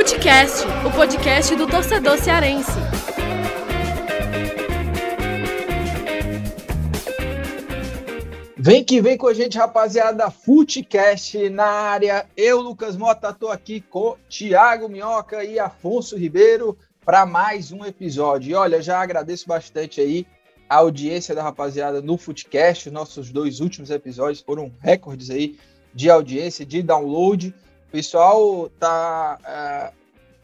Futecast, o podcast do torcedor cearense. Vem que vem com a gente, rapaziada. Futecast na área. Eu, Lucas Mota, tô aqui com Thiago Minhoca e Afonso Ribeiro para mais um episódio. E olha, já agradeço bastante aí a audiência da rapaziada no Futecast. Nossos dois últimos episódios foram recordes aí de audiência, de download. O pessoal tá uh,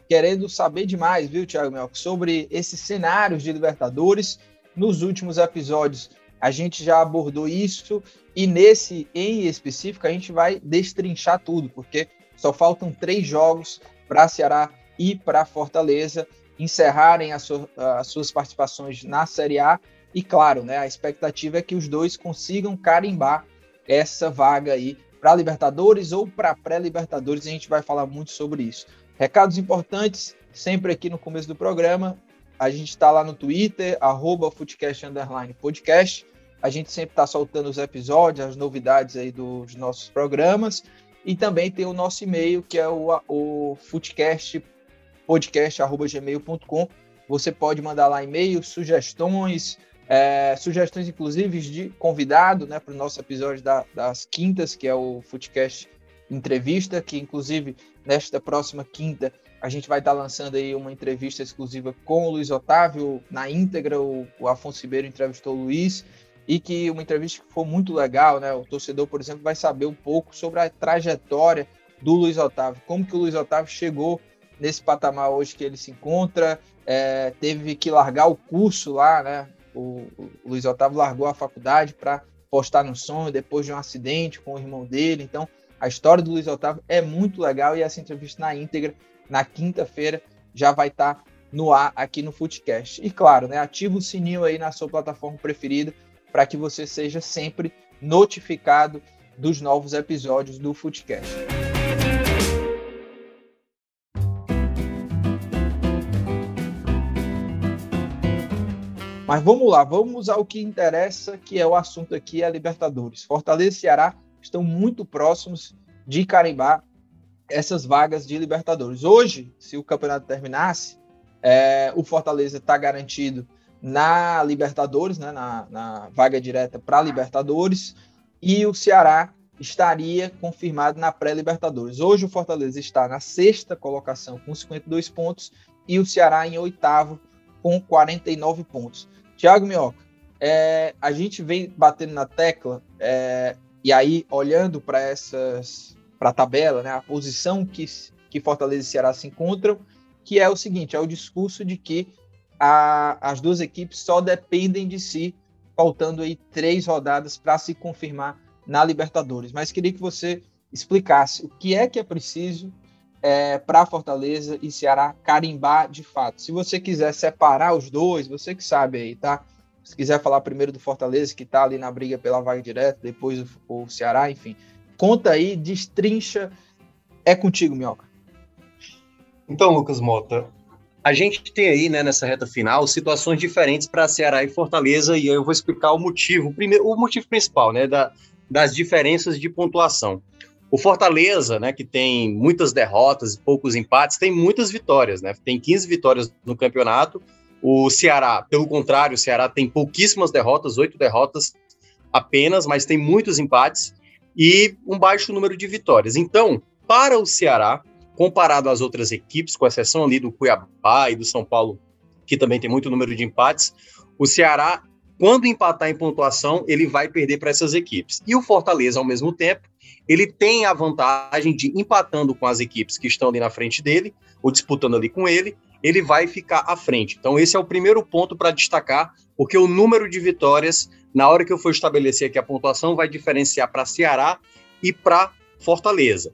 querendo saber demais, viu, Thiago Minhoca, sobre esses cenários de Libertadores. Nos últimos episódios a gente já abordou isso e nesse em específico a gente vai destrinchar tudo, porque só faltam três jogos para Ceará e para Fortaleza encerrarem as, su as, suas participações na Série A. E claro, né, a expectativa é que os dois consigam carimbar essa vaga aí para Libertadores ou para pré-Libertadores. A gente vai falar muito sobre isso. Recados importantes, sempre aqui no começo do programa. A gente está lá no Twitter, arroba Podcast. A gente sempre está soltando os episódios, as novidades aí dos nossos programas. E também tem o nosso e-mail, que é o, o Footcast podcast.gmail.com. Você pode mandar lá e-mails, sugestões, é, sugestões inclusive de convidado né, para o nosso episódio da, das quintas, que é o Footcast Entrevista, que inclusive nesta próxima quinta a gente vai estar tá lançando aí uma entrevista exclusiva com o Luiz Otávio, na íntegra, o, o Afonso Ribeiro entrevistou o Luiz, e que uma entrevista que foi muito legal, né? O torcedor, por exemplo, vai saber um pouco sobre a trajetória do Luiz Otávio, como que o Luiz Otávio chegou nesse patamar hoje que ele se encontra, é, teve que largar o curso lá, né? O, Luiz Otávio largou a faculdade para postar no sonho depois de um acidente com o irmão dele. Então, a história do Luiz Otávio é muito legal e essa entrevista na íntegra, na quinta-feira, já vai estar tá no ar aqui no Footcast. E claro, né, ativa o sininho aí na sua plataforma preferida para que você seja sempre notificado dos novos episódios do Footcast. Mas vamos lá, vamos ao que interessa, que é o assunto aqui, a Libertadores. Fortaleza e Ceará estão muito próximos de carimbar essas vagas de Libertadores. Hoje, se o campeonato terminasse, é, o Fortaleza está garantido na Libertadores, né, na, na vaga direta para Libertadores, e o Ceará estaria confirmado na pré-Libertadores. Hoje o Fortaleza está na sexta colocação com 52 pontos e o Ceará em oitavo com 49 pontos. Tiago Minhoca, é, a gente vem batendo na tecla é, e aí olhando para essas para a tabela, né, a posição que, que Fortaleza e Ceará se encontram, que é o seguinte, é o discurso de que a, as duas equipes só dependem de si, faltando aí três rodadas para se confirmar na Libertadores. Mas queria que você explicasse o que é que é preciso é, para Fortaleza e Ceará carimbar de fato. Se você quiser separar os dois, você que sabe aí, tá? Se quiser falar primeiro do Fortaleza, que está ali na briga pela vaga direta, depois o, o Ceará, enfim. Conta aí, destrincha. É contigo, Minhoca. Então, Lucas Mota, a gente tem aí, né, nessa reta final, situações diferentes para Ceará e Fortaleza, e eu vou explicar o motivo, o, primeiro, o motivo principal, né, da, das diferenças de pontuação. O Fortaleza, né, que tem muitas derrotas e poucos empates, tem muitas vitórias, né? Tem 15 vitórias no campeonato. O Ceará, pelo contrário, o Ceará tem pouquíssimas derrotas, oito derrotas apenas, mas tem muitos empates e um baixo número de vitórias. Então, para o Ceará, comparado às outras equipes, com exceção ali do Cuiabá e do São Paulo, que também tem muito número de empates, o Ceará, quando empatar em pontuação, ele vai perder para essas equipes. E o Fortaleza, ao mesmo tempo, ele tem a vantagem de empatando com as equipes que estão ali na frente dele, ou disputando ali com ele, ele vai ficar à frente. Então, esse é o primeiro ponto para destacar, porque o número de vitórias, na hora que eu for estabelecer aqui a pontuação, vai diferenciar para Ceará e para Fortaleza.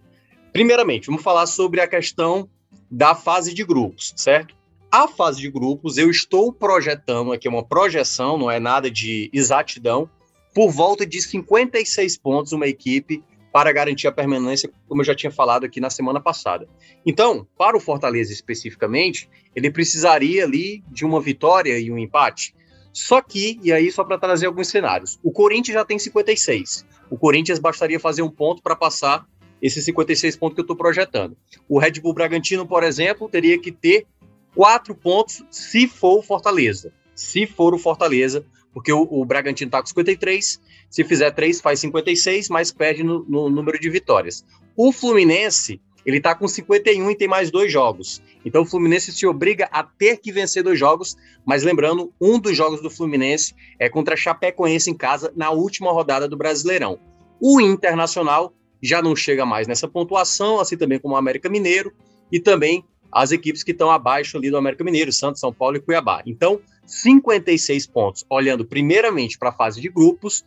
Primeiramente, vamos falar sobre a questão da fase de grupos, certo? A fase de grupos, eu estou projetando aqui uma projeção, não é nada de exatidão, por volta de 56 pontos uma equipe para garantir a permanência, como eu já tinha falado aqui na semana passada. Então, para o Fortaleza especificamente, ele precisaria ali de uma vitória e um empate. Só que, e aí só para trazer alguns cenários, o Corinthians já tem 56. O Corinthians bastaria fazer um ponto para passar esses 56 pontos que eu estou projetando. O Red Bull Bragantino, por exemplo, teria que ter quatro pontos se for o Fortaleza. Se for o Fortaleza, porque o, o Bragantino está com 53, se fizer três, faz 56, mas perde no, no número de vitórias. O Fluminense, ele está com 51 e tem mais dois jogos. Então o Fluminense se obriga a ter que vencer dois jogos, mas lembrando, um dos jogos do Fluminense é contra Chapecoense em casa na última rodada do Brasileirão. O Internacional já não chega mais nessa pontuação, assim também como o América Mineiro e também as equipes que estão abaixo ali do América Mineiro, Santos, São Paulo e Cuiabá. Então, 56 pontos, olhando primeiramente para a fase de grupos,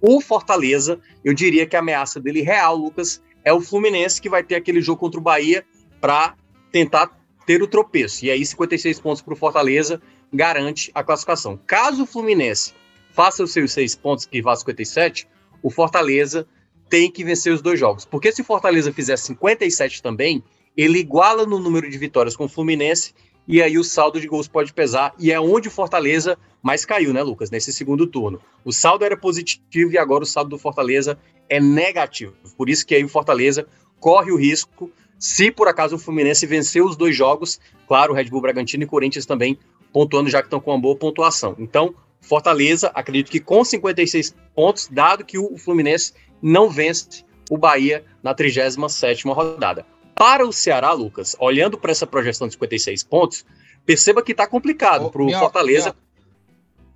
o Fortaleza, eu diria que a ameaça dele real, Lucas, é o Fluminense, que vai ter aquele jogo contra o Bahia para tentar ter o tropeço. E aí, 56 pontos para o Fortaleza garante a classificação. Caso o Fluminense faça os seus seis pontos, que vá 57, o Fortaleza tem que vencer os dois jogos. Porque se o Fortaleza fizer 57 também, ele iguala no número de vitórias com o Fluminense e aí o saldo de gols pode pesar, e é onde o Fortaleza mais caiu, né, Lucas, nesse segundo turno. O saldo era positivo e agora o saldo do Fortaleza é negativo. Por isso que aí o Fortaleza corre o risco, se por acaso o Fluminense vencer os dois jogos, claro, Red Bull Bragantino e Corinthians também pontuando já que estão com uma boa pontuação. Então, Fortaleza, acredito que com 56 pontos, dado que o Fluminense não vence o Bahia na 37ª rodada. Para o Ceará, Lucas, olhando para essa projeção de 56 pontos, perceba que está complicado para o Fortaleza.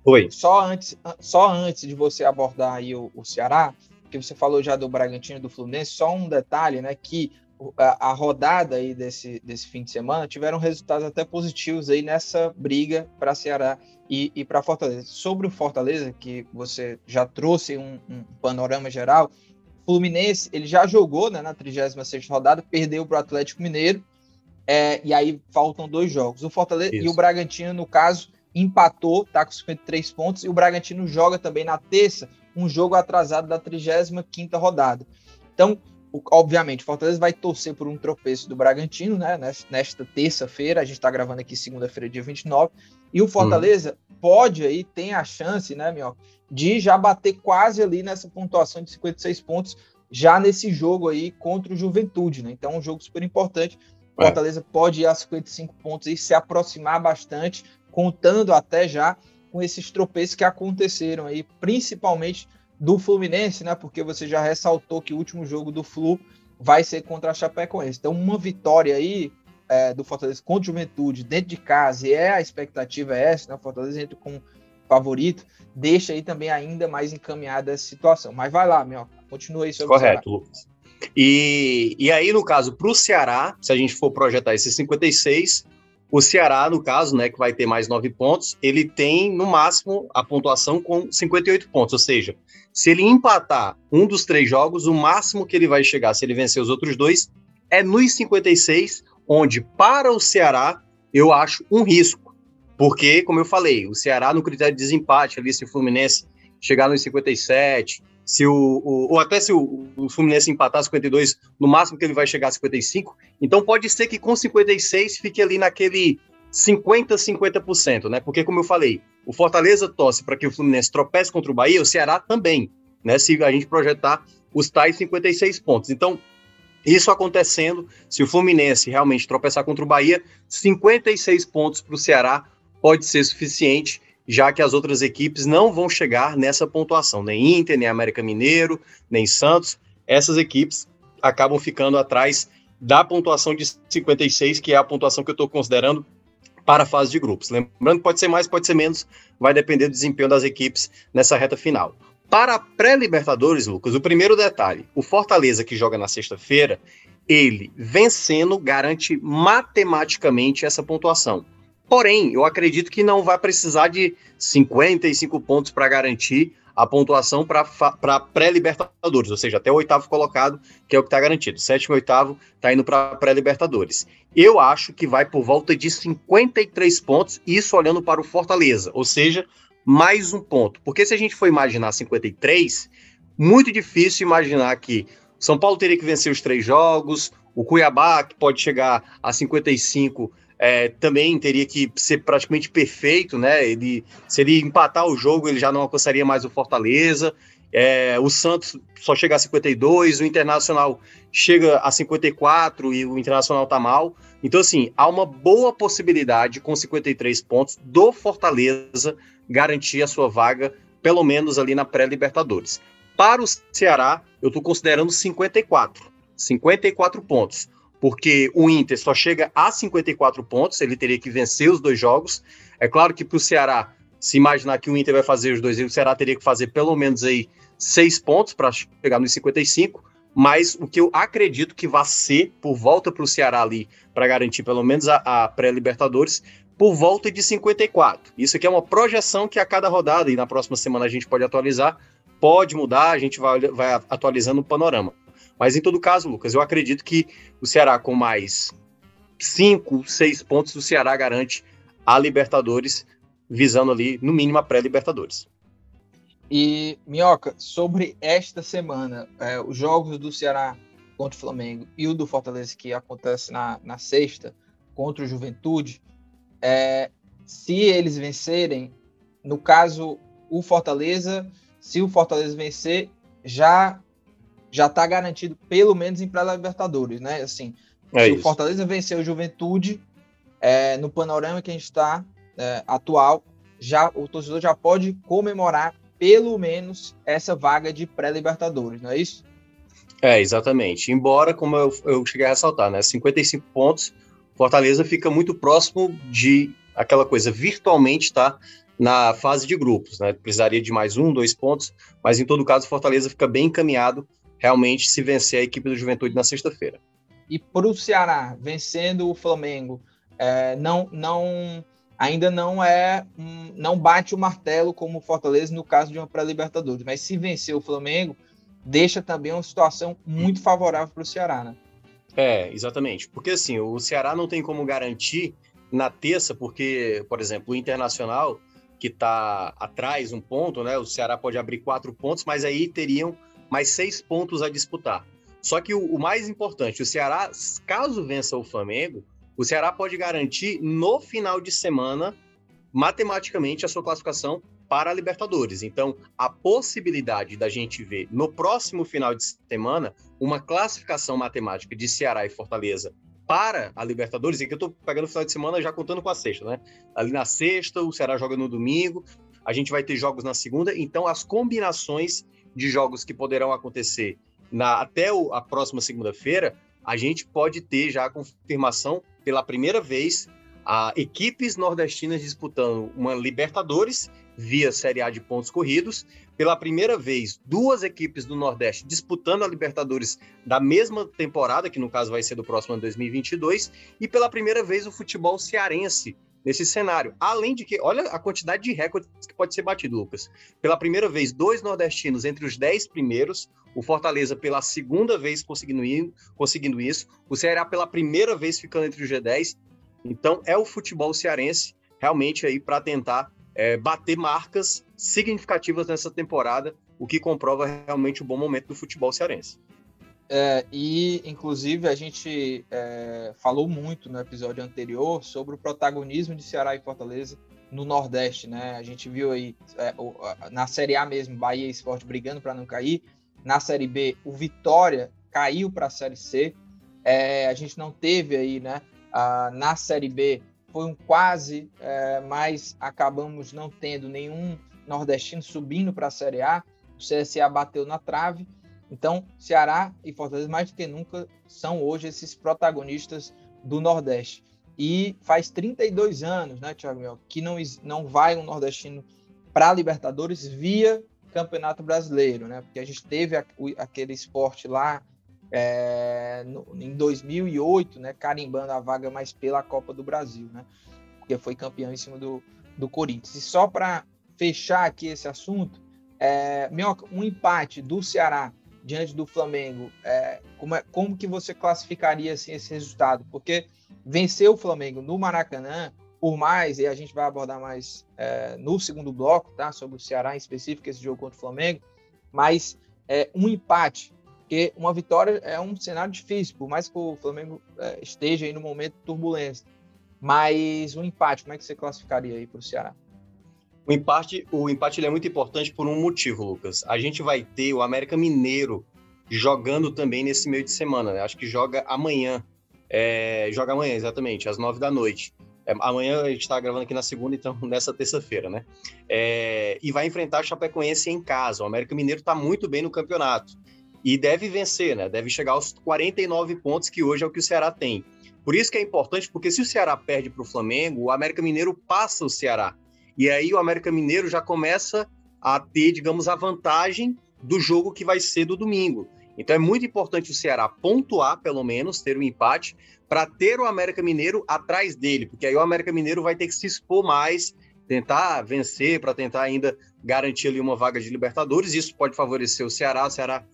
Oi. Só antes, só antes de você abordar aí o, o Ceará, que você falou já do Bragantino e do Fluminense, só um detalhe, né, que a, a, rodada aí desse, desse fim de semana tiveram resultados até positivos aí nessa briga para Ceará e, e para Fortaleza. Sobre o Fortaleza, que você já trouxe um, um panorama geral, Fluminense, ele já jogou né, na 36 rodada, perdeu para o Atlético Mineiro, é, e aí faltam dois jogos. O Fortaleza Isso. e o Bragantino, no caso, empatou, tá com 53 pontos, e o Bragantino joga também na terça, um jogo atrasado da 35 rodada. Então, obviamente, o Fortaleza vai torcer por um tropeço do Bragantino, né? Nesta terça-feira, a gente está gravando aqui segunda-feira, dia 29, e o Fortaleza hum. pode aí, tem a chance, né, Minhoca, de já bater quase ali nessa pontuação de 56 pontos, já nesse jogo aí contra o Juventude, né? Então, é um jogo super importante. O é. Fortaleza pode ir a 55 pontos e se aproximar bastante, contando até já com esses tropeços que aconteceram aí, principalmente do Fluminense, né? Porque você já ressaltou que o último jogo do Flu vai ser contra a Chapecoense. Então, uma vitória aí é, do Fortaleza contra o Juventude dentro de casa, e é a expectativa é essa, né? O Fortaleza entra com favorito, deixa aí também ainda mais encaminhada essa situação. Mas vai lá, meu, continua aí sobre Correto, Lucas. E, e aí, no caso, para o Ceará, se a gente for projetar esses 56, o Ceará, no caso, né, que vai ter mais nove pontos, ele tem, no máximo, a pontuação com 58 pontos. Ou seja, se ele empatar um dos três jogos, o máximo que ele vai chegar, se ele vencer os outros dois, é nos 56, onde, para o Ceará, eu acho um risco porque, como eu falei, o Ceará no critério de desempate ali, se o Fluminense chegar nos 57, se o, o ou até se o, o, Fluminense empatar 52, no máximo que ele vai chegar a 55, então pode ser que com 56 fique ali naquele 50 50%, né? Porque como eu falei, o Fortaleza torce para que o Fluminense tropece contra o Bahia, o Ceará também, né? Se a gente projetar os tais 56 pontos. Então, isso acontecendo, se o Fluminense realmente tropeçar contra o Bahia, 56 pontos para o Ceará pode ser suficiente, já que as outras equipes não vão chegar nessa pontuação, nem Inter, nem América Mineiro, nem Santos. Essas equipes acabam ficando atrás da pontuação de 56, que é a pontuação que eu estou considerando para a fase de grupos. Lembrando que pode ser mais, pode ser menos, vai depender do desempenho das equipes nessa reta final. Para a pré-Libertadores, Lucas, o primeiro detalhe: o Fortaleza que joga na sexta-feira, ele vencendo garante matematicamente essa pontuação. Porém, eu acredito que não vai precisar de 55 pontos para garantir a pontuação para pré-Libertadores, ou seja, até o oitavo colocado, que é o que está garantido. Sétimo e oitavo está indo para pré-Libertadores. Eu acho que vai por volta de 53 pontos, isso olhando para o Fortaleza, ou seja, mais um ponto. Porque se a gente for imaginar 53, muito difícil imaginar que São Paulo teria que vencer os três jogos, o Cuiabá, que pode chegar a 55 é, também teria que ser praticamente perfeito, né? Ele, se ele empatar o jogo, ele já não alcançaria mais o Fortaleza. É, o Santos só chega a 52, o Internacional chega a 54 e o Internacional tá mal. Então, assim, há uma boa possibilidade, com 53 pontos, do Fortaleza garantir a sua vaga, pelo menos ali na pré-Libertadores. Para o Ceará, eu estou considerando 54. 54 pontos. Porque o Inter só chega a 54 pontos, ele teria que vencer os dois jogos. É claro que para o Ceará, se imaginar que o Inter vai fazer os dois, o Ceará teria que fazer pelo menos aí seis pontos para chegar nos 55, mas o que eu acredito que vai ser por volta para o Ceará ali, para garantir pelo menos a, a pré-Libertadores, por volta de 54. Isso aqui é uma projeção que a cada rodada, e na próxima semana a gente pode atualizar, pode mudar, a gente vai, vai atualizando o panorama. Mas em todo caso, Lucas, eu acredito que o Ceará com mais cinco, seis pontos, o Ceará garante a Libertadores, visando ali, no mínimo, a pré-Libertadores. E, Minhoca, sobre esta semana, é, os jogos do Ceará contra o Flamengo e o do Fortaleza, que acontece na, na sexta, contra o Juventude, é, se eles vencerem, no caso, o Fortaleza, se o Fortaleza vencer, já já está garantido pelo menos em pré-libertadores, né? Assim, é se isso. o Fortaleza vencer o Juventude, é, no panorama que a gente está é, atual, já o torcedor já pode comemorar pelo menos essa vaga de pré-Libertadores, não é isso? É, exatamente. Embora, como eu, eu cheguei a ressaltar, né, 55 pontos, Fortaleza fica muito próximo de aquela coisa, virtualmente tá na fase de grupos, né? Precisaria de mais um, dois pontos, mas em todo caso, Fortaleza fica bem encaminhado realmente se vencer a equipe do Juventude na sexta-feira. E para o Ceará, vencendo o Flamengo, é, não, não ainda não é não bate o martelo como o Fortaleza no caso de uma pré-libertadores, mas se vencer o Flamengo, deixa também uma situação muito favorável para o Ceará, né? É, exatamente. Porque assim, o Ceará não tem como garantir na terça, porque, por exemplo, o Internacional, que está atrás um ponto, né? O Ceará pode abrir quatro pontos, mas aí teriam mais seis pontos a disputar. Só que o, o mais importante, o Ceará, caso vença o Flamengo, o Ceará pode garantir no final de semana, matematicamente, a sua classificação para a Libertadores. Então, a possibilidade da gente ver no próximo final de semana uma classificação matemática de Ceará e Fortaleza para a Libertadores, e que eu estou pegando o final de semana já contando com a sexta, né? Ali na sexta, o Ceará joga no domingo, a gente vai ter jogos na segunda, então as combinações de jogos que poderão acontecer na, até o, a próxima segunda-feira, a gente pode ter já a confirmação pela primeira vez a equipes nordestinas disputando uma Libertadores via Série A de pontos corridos. Pela primeira vez, duas equipes do Nordeste disputando a Libertadores da mesma temporada, que no caso vai ser do próximo ano 2022, e pela primeira vez o futebol cearense nesse cenário. Além de que, olha a quantidade de recordes que pode ser batido, Lucas. Pela primeira vez, dois nordestinos entre os dez primeiros, o Fortaleza pela segunda vez conseguindo, conseguindo isso, o Ceará pela primeira vez ficando entre os G10. Então, é o futebol cearense realmente aí para tentar é, bater marcas significativas nessa temporada, o que comprova realmente o bom momento do futebol cearense. É, e, inclusive, a gente é, falou muito no episódio anterior sobre o protagonismo de Ceará e Fortaleza no Nordeste, né? A gente viu aí é, o, na Série A mesmo, Bahia e Esporte brigando para não cair. Na Série B, o Vitória caiu para a Série C. É, a gente não teve aí, né? A, na Série B foi um quase, é, mas acabamos não tendo nenhum nordestino subindo para a Série A. O CSA bateu na trave então, Ceará e Fortaleza, mais do que nunca, são hoje esses protagonistas do Nordeste. E faz 32 anos, né, Thiago Mel, que não, não vai um nordestino para a Libertadores via Campeonato Brasileiro, né? Porque a gente teve a, o, aquele esporte lá é, no, em 2008, né, carimbando a vaga mais pela Copa do Brasil, né? Porque foi campeão em cima do, do Corinthians. E só para fechar aqui esse assunto, é, Minhoca, um empate do Ceará diante do Flamengo, é, como, é, como que você classificaria assim, esse resultado? Porque vencer o Flamengo no Maracanã, por mais, e a gente vai abordar mais é, no segundo bloco, tá? Sobre o Ceará em específico, esse jogo contra o Flamengo, mas é, um empate, porque uma vitória é um cenário difícil, por mais que o Flamengo é, esteja aí no momento turbulento. Mas o empate, como é que você classificaria aí para o Ceará? O empate, o empate é muito importante por um motivo, Lucas. A gente vai ter o América Mineiro jogando também nesse meio de semana. Né? Acho que joga amanhã. É, joga amanhã, exatamente, às nove da noite. É, amanhã a gente está gravando aqui na segunda, então nessa terça-feira, né? É, e vai enfrentar a Chapecoense em casa. O América Mineiro está muito bem no campeonato e deve vencer, né? Deve chegar aos 49 pontos, que hoje é o que o Ceará tem. Por isso que é importante, porque se o Ceará perde para o Flamengo, o América Mineiro passa o Ceará. E aí o América Mineiro já começa a ter, digamos, a vantagem do jogo que vai ser do domingo. Então é muito importante o Ceará pontuar, pelo menos, ter um empate, para ter o América Mineiro atrás dele, porque aí o América Mineiro vai ter que se expor mais, tentar vencer, para tentar ainda garantir ali uma vaga de Libertadores. Isso pode favorecer o Ceará. O Ceará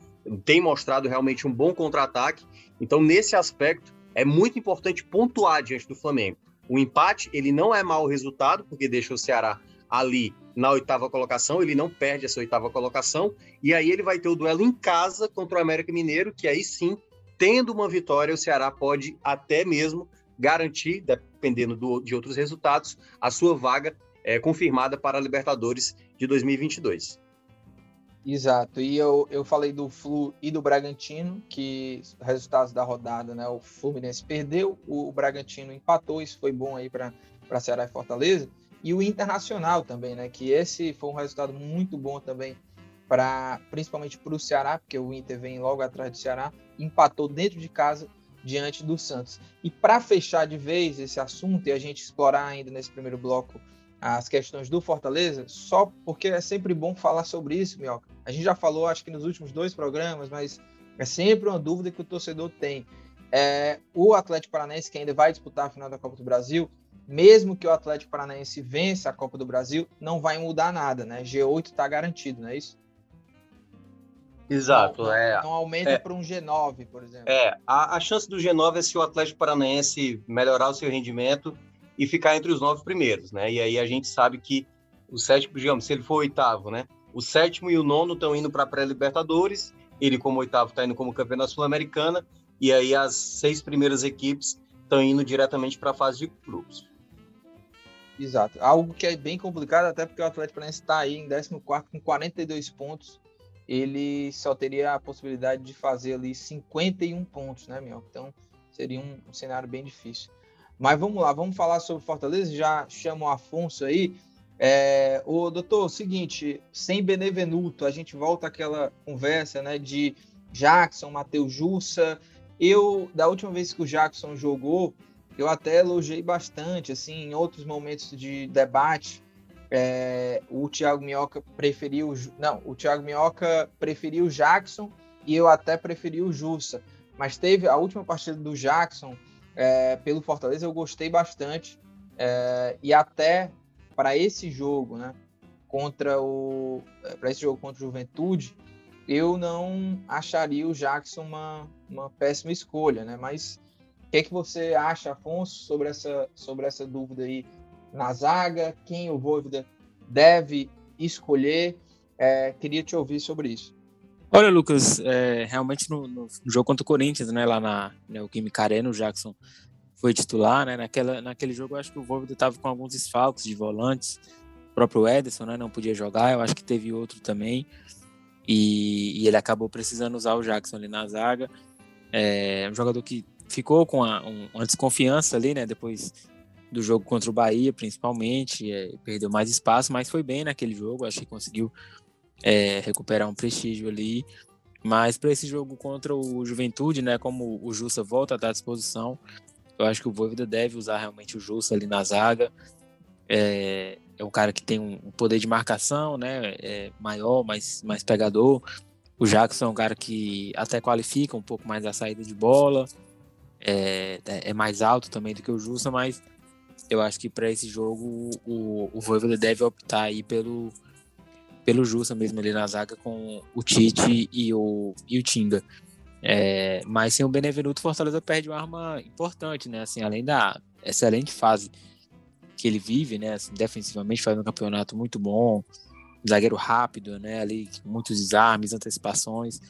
tem mostrado realmente um bom contra-ataque. Então, nesse aspecto, é muito importante pontuar diante do Flamengo. O empate, ele não é mau resultado, porque deixa o Ceará ali na oitava colocação, ele não perde essa oitava colocação, e aí ele vai ter o duelo em casa contra o América Mineiro, que aí sim, tendo uma vitória, o Ceará pode até mesmo garantir, dependendo do, de outros resultados, a sua vaga é, confirmada para a Libertadores de 2022. Exato, e eu, eu falei do Flu e do Bragantino, que resultados da rodada, né? O Fluminense perdeu, o, Bragantino empatou, isso foi bom aí para Ceará e Fortaleza, e o Internacional também, né? Que esse foi um resultado muito bom também para principalmente para o Ceará, porque o Inter vem logo atrás do Ceará, empatou dentro de casa diante do Santos. E para fechar de vez esse assunto e a gente explorar ainda nesse primeiro bloco as questões do Fortaleza, só porque é sempre bom falar sobre isso, Mioca. A gente já falou, acho que nos últimos dois programas, mas é sempre uma dúvida que o torcedor tem. É, o Atlético Paranaense, que ainda vai disputar a final da Copa do Brasil, mesmo que o Atlético Paranaense vença a Copa do Brasil, não vai mudar nada, né? G8 está garantido, não é isso? Exato, não, é. Não aumenta é, para um G9, por exemplo. É, a, a chance do G9 é se o Atlético Paranaense melhorar o seu rendimento e ficar entre os nove primeiros, né? E aí a gente sabe que o sétimo, digamos, se ele for oitavo, né? O sétimo e o nono estão indo para a pré-Libertadores, ele como oitavo está indo como campeão da Sul-Americana, e aí as seis primeiras equipes estão indo diretamente para a fase de grupos. Exato. Algo que é bem complicado, até porque o Atlético Paranaense está aí em 14 com 42 pontos. Ele só teria a possibilidade de fazer ali 51 pontos, né, meu? Então seria um, um cenário bem difícil. Mas vamos lá, vamos falar sobre Fortaleza. Já chamo o Afonso aí. É, o doutor, o seguinte, sem Benevenuto, a gente volta àquela conversa, né, de Jackson, Matheus Jussa. Eu, da última vez que o Jackson jogou, eu até elogiei bastante, assim, em outros momentos de debate, é, o Thiago Minhoca preferiu, não, o Thiago Minhoca preferiu o Jackson e eu até preferi o Jussa. Mas teve a última partida do Jackson, é, pelo Fortaleza eu gostei bastante. É, e até para esse jogo, né? Contra o. É, para esse jogo contra o Juventude, eu não acharia o Jackson uma, uma péssima escolha, né? Mas o que, é que você acha, Afonso, sobre essa, sobre essa dúvida aí na zaga? Quem o Voivoda deve escolher? É, queria te ouvir sobre isso. Olha, Lucas, é, realmente no, no, jogo contra o Corinthians, né, lá na né, o Kimi Careno, o Jackson foi titular, né, naquela, naquele jogo eu acho que o Voivoda estava com alguns desfalques de volantes, o próprio Ederson, né, não podia jogar, eu acho que teve outro também, e, e ele acabou precisando usar o Jackson ali na zaga, é um jogador que ficou com a, um, uma desconfiança ali, né, depois do jogo contra o Bahia, principalmente, é, perdeu mais espaço, mas foi bem naquele jogo, acho que conseguiu é, recuperar um prestígio ali. Mas para esse jogo contra o Juventude, né, como o Jussa volta a estar à disposição, eu acho que o Voivoda deve usar realmente o Jussa ali na zaga. É, é um cara que tem um poder de marcação, né, é maior, mais, mais pegador. O Jackson é um cara que até qualifica um pouco mais a saída de bola, é, é mais alto também do que o Jussa, mas eu acho que para esse jogo o, o Voivoda deve optar aí pelo, pelo Justa mesmo ali na zaga com o Tite e o, e o Tinga. É, mas sem o Benevenuto, Fortaleza perde uma arma importante, né? Assim, além da excelente fase que ele vive, né? Assim, defensivamente faz um campeonato muito bom, zagueiro rápido, né? Ali muitos desarmes, antecipações,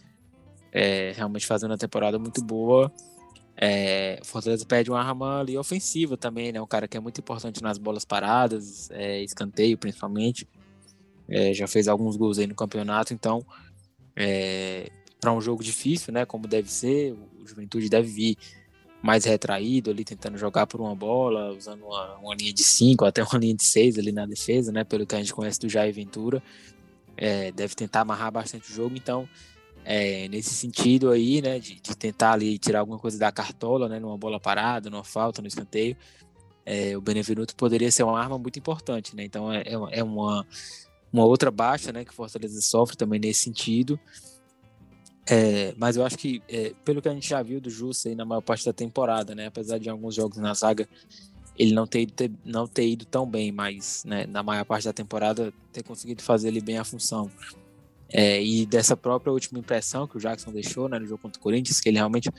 é, realmente fazendo uma temporada muito boa. É, Fortaleza pede uma arma ali ofensiva também, né? Um cara que é muito importante nas bolas paradas, é, escanteio principalmente. É, já fez alguns gols aí no campeonato, então é, para um jogo difícil, né? Como deve ser, o Juventude deve vir mais retraído ali, tentando jogar por uma bola, usando uma, uma linha de 5, até uma linha de 6 ali na defesa, né? Pelo que a gente conhece do Jair Ventura. É, deve tentar amarrar bastante o jogo, então é, nesse sentido aí, né, de, de, tentar ali tirar alguma coisa da cartola, né, numa bola parada, numa falta, no escanteio, é, o Benevenuto poderia ser uma arma muito importante, né, então é, é, é uma, uma outra baixa, né, que Fortaleza sofre também nesse sentido, é, mas eu acho que, é, pelo que a gente já viu do Jussa aí na maior parte da temporada, né, apesar de alguns jogos na zaga ele não ter, ter, não ter ido tão bem, mas né, na maior parte da temporada ter conseguido fazer ele bem a função. É, e dessa própria última impressão que o Jackson deixou né, no jogo contra o Corinthians, que ele realmente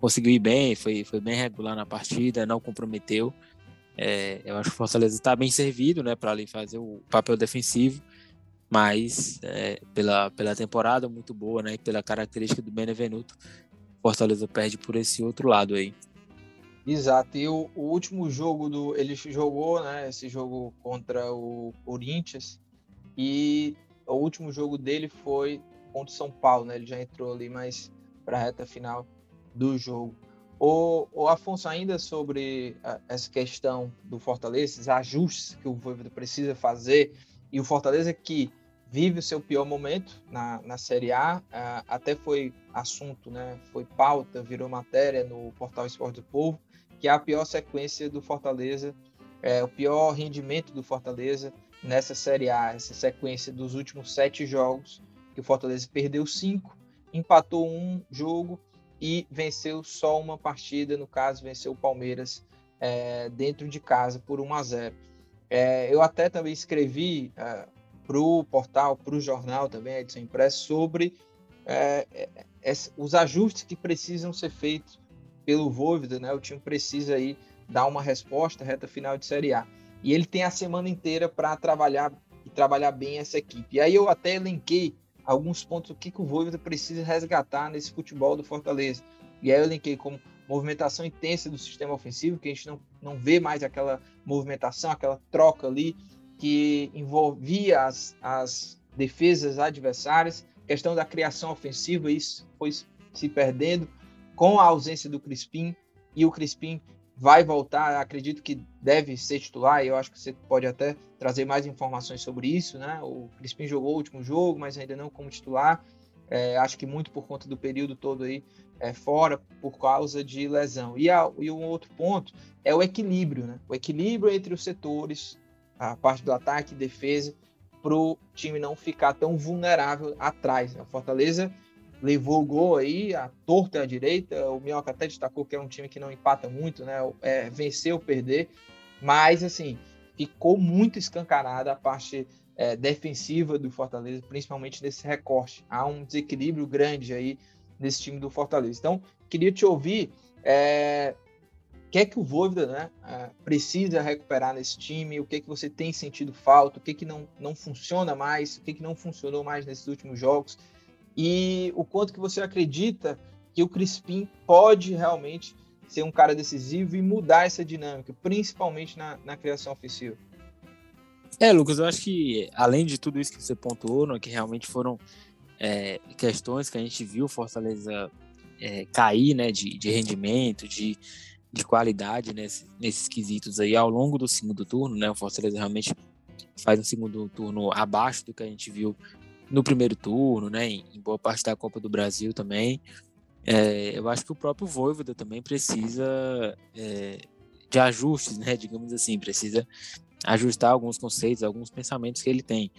conseguiu ir bem, foi, foi bem regular na partida, não comprometeu. É, eu acho que o Fortaleza está bem servido né, para ali fazer o papel defensivo, mas é, pela, pela temporada muito boa né, e pela característica do Benevenuto, Fortaleza perde por esse outro lado aí. Exato, e o, o, último jogo do. Ele jogou, né? Esse jogo contra o Corinthians. E o último jogo dele foi contra o São Paulo, né? Ele já entrou ali mais para a reta final do jogo. O, o Afonso, ainda sobre a, essa questão do Fortaleza, esses ajustes que o Voivoda precisa fazer, e o Fortaleza que vive o seu pior momento na, na Série A, a, até foi assunto, né? Foi pauta, virou matéria no portal Esporte do Povo, que é a pior sequência do Fortaleza, é, o pior rendimento do Fortaleza nessa Série A, essa sequência dos últimos sete jogos, que o Fortaleza perdeu cinco, empatou um jogo e venceu só uma partida, no caso, venceu o Palmeiras é, dentro de casa por 1 a 0. É, eu até também escrevi é, para o portal, para o jornal também, a edição impressa, sobre é, é, os ajustes que precisam ser feitos pelo Voivoda, né? O time precisa aí dar uma resposta reta final de Série A. E ele tem a semana inteira para trabalhar e trabalhar bem essa equipe. E aí eu até elenquei alguns pontos que, que o Voivoda precisa resgatar nesse futebol do Fortaleza. E aí eu elenquei como movimentação intensa do sistema ofensivo, que a gente não, não vê mais aquela movimentação, aquela troca ali que envolvia as, as defesas adversárias, questão da criação ofensiva, isso foi se perdendo com a ausência do Crispim, e o Crispim vai voltar, acredito que deve ser titular, e eu acho que você pode até trazer mais informações sobre isso, né? O Crispim jogou o último jogo, mas ainda não como titular. É, acho que muito por conta do período todo aí é, fora por causa de lesão. E, a, e um outro ponto é o equilíbrio, né? O equilíbrio entre os setores, a parte do ataque e defesa, para o time não ficar tão vulnerável atrás. Né? Fortaleza levou o gol aí, a torta à direita. O Minhoca até destacou que é um time que não empata muito, né? É, vencer ou perder. Mas, assim, ficou muito escancarada a parte é, defensiva do Fortaleza, principalmente nesse recorte. Há um desequilíbrio grande aí nesse time do Fortaleza. Então, queria te ouvir. É, o que é que o Voivoda né, é, precisa recuperar nesse time? O que é que você tem sentido falta? O que é que não, não funciona mais? O que é que não funcionou mais nesses últimos jogos? e o quanto que você acredita que o Crispim pode realmente ser um cara decisivo e mudar essa dinâmica, principalmente na, na criação ofensiva. É, Lucas, eu acho que além de tudo isso que você pontuou, né, que realmente foram é, questões que a gente viu Fortaleza é, cair né, de, de rendimento, de, de qualidade nesse, nesses quesitos aí ao longo do segundo turno, né? O Fortaleza realmente faz um segundo turno abaixo do que a gente viu no primeiro turno, né, em, boa parte da Copa do Brasil também. É, eu acho que o próprio Voivoda também precisa é, de ajustes, né, digamos assim, precisa ajustar alguns conceitos, alguns pensamentos que ele tem.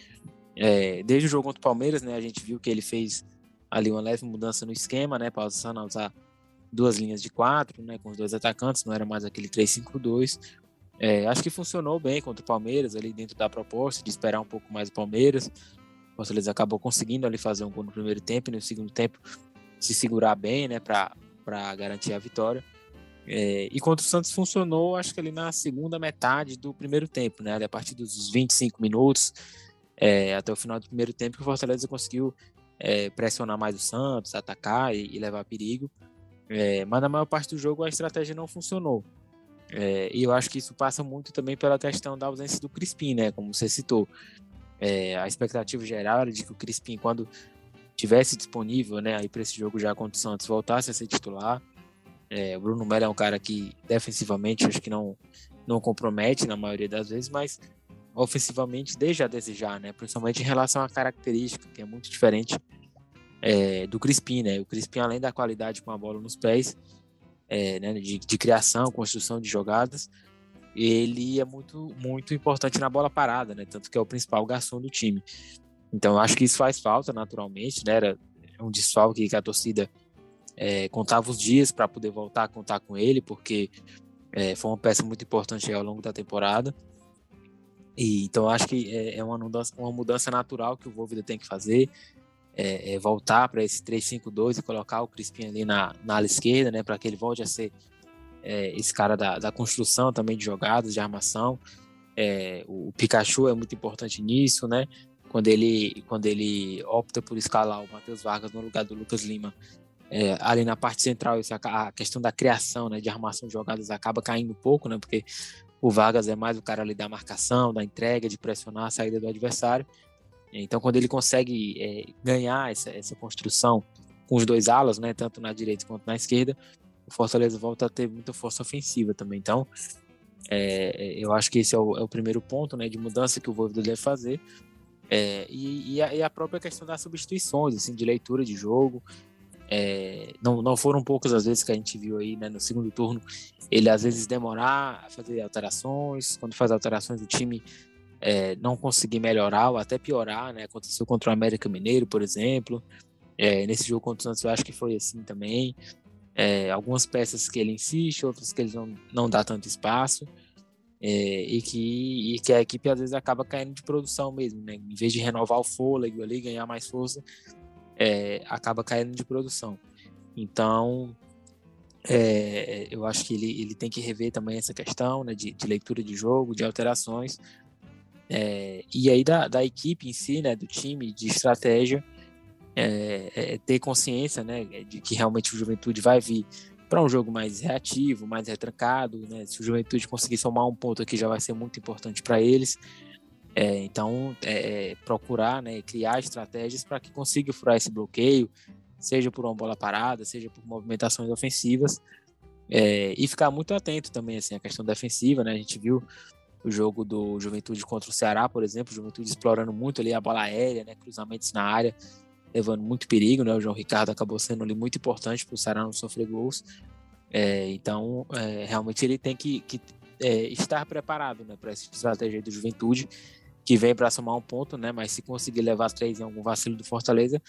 É, desde o jogo contra o Palmeiras, né, a gente viu que ele fez ali uma leve mudança no esquema, né, passando a usar duas linhas de quatro, né, com os dois atacantes, não era mais aquele 3-5-2. É, acho que funcionou bem contra o Palmeiras, ali dentro da proposta de esperar um pouco mais o Palmeiras. O Fortaleza acabou conseguindo ali fazer um gol no primeiro tempo e no segundo tempo se segurar bem, né, para garantir a vitória. É, e contra o Santos funcionou, acho que ali na segunda metade do primeiro tempo, né, ali a partir dos 25 minutos é, até o final do primeiro tempo, que o Fortaleza conseguiu é, pressionar mais o Santos, atacar e, e levar perigo. É, mas na maior parte do jogo a estratégia não funcionou. É, e eu acho que isso passa muito também pela questão da ausência do Crispim, né? Como você citou. É, a expectativa geral era de que o Crispim, quando tivesse disponível, né, aí para esse jogo já contra o Santos, voltasse a ser titular. É, o Bruno Melo é um cara que defensivamente acho que não não compromete na maioria das vezes, mas ofensivamente deixa a desejar, né? Principalmente em relação à característica, que é muito diferente é, do Crispim, né? O Crispim, além da qualidade com a bola nos pés, é, né, de, de, criação, construção de jogadas, ele é muito, muito importante na bola parada, né? Tanto que é o principal garçom do time. Então, acho que isso faz falta naturalmente, né? Era um desfalque que a torcida é, contava os dias para poder voltar a contar com ele, porque é, foi uma peça muito importante ao longo da temporada. E, então, acho que é, é uma, mudança, uma mudança natural que o Volvida tem que fazer. É, é voltar para esse 3-5-2 e colocar o Crispim ali na, na ala esquerda, né, para que ele volte a ser é, esse cara da, da, construção também de jogadas, de armação. É, o Pikachu é muito importante nisso, né? Quando ele, quando ele opta por escalar o Matheus Vargas no lugar do Lucas Lima, é, ali na parte central, isso, a, questão da criação, né, de armação de jogadas acaba caindo um pouco, né, porque o Vargas é mais o cara ali da marcação, da entrega, de pressionar a saída do adversário. Então, quando ele consegue é, ganhar essa, essa construção com os dois alas, né, tanto na direita quanto na esquerda, o Fortaleza volta a ter muita força ofensiva também. Então, é, eu acho que esse é o, é o, primeiro ponto né, de mudança que o Voivoda deve fazer. É, e, e, a, e, a, própria questão das substituições, assim, de leitura de jogo, é, não, não foram poucas as vezes que a gente viu aí né, no segundo turno ele às vezes demorar a fazer alterações, quando faz alterações o time é, não conseguir melhorar ou até piorar, né? Aconteceu contra o América Mineiro, por exemplo. É, nesse jogo contra o Santos eu acho que foi assim também. É, algumas peças que ele insiste, outras que ele não, não dá tanto espaço. É, e, que, e que a equipe às vezes acaba caindo de produção mesmo, né? Em vez de renovar o fôlego ali, ganhar mais força, é, acaba caindo de produção. Então, é, eu acho que ele, ele tem que rever também essa questão né, de, de leitura de jogo, de alterações, é, e aí da, da equipe em si, né, do time, de estratégia, é, é ter consciência né, de que realmente o Juventude vai vir para um jogo mais reativo, mais retrancado. Né, se o Juventude conseguir somar um ponto aqui, já vai ser muito importante para eles. É, então, é, é, procurar né, criar estratégias para que consiga furar esse bloqueio, seja por uma bola parada, seja por movimentações ofensivas, é, e ficar muito atento também assim, à questão defensiva. Né? A gente viu o jogo do Juventude contra o Ceará, por exemplo, Juventude explorando muito ali a bola aérea, né, cruzamentos na área, levando muito perigo. Né? O João Ricardo acabou sendo ali muito importante para o Ceará não sofrer gols. É, então, é, realmente ele tem que, que estar preparado né, para essa estratégia do Juventude que vem para somar um ponto, né? Mas se conseguir levar três em algum vacilo do Fortaleza,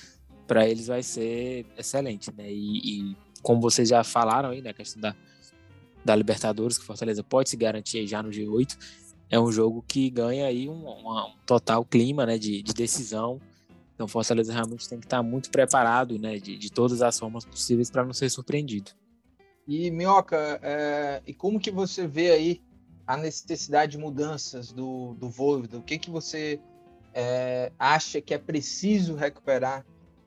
para eles vai ser excelente, né? E, e, como vocês já falaram aí, né? A questão da, da Libertadores, que Fortaleza pode se garantir já no G8, é um jogo que ganha aí um, um total clima, né? De, de decisão. Então, Fortaleza realmente tem que estar muito preparado, né? De, de todas as formas possíveis para não ser surpreendido. E, Minhoca, é, e como que você vê aí a necessidade de mudanças do, do? O que, que você é, acha que é preciso recuperar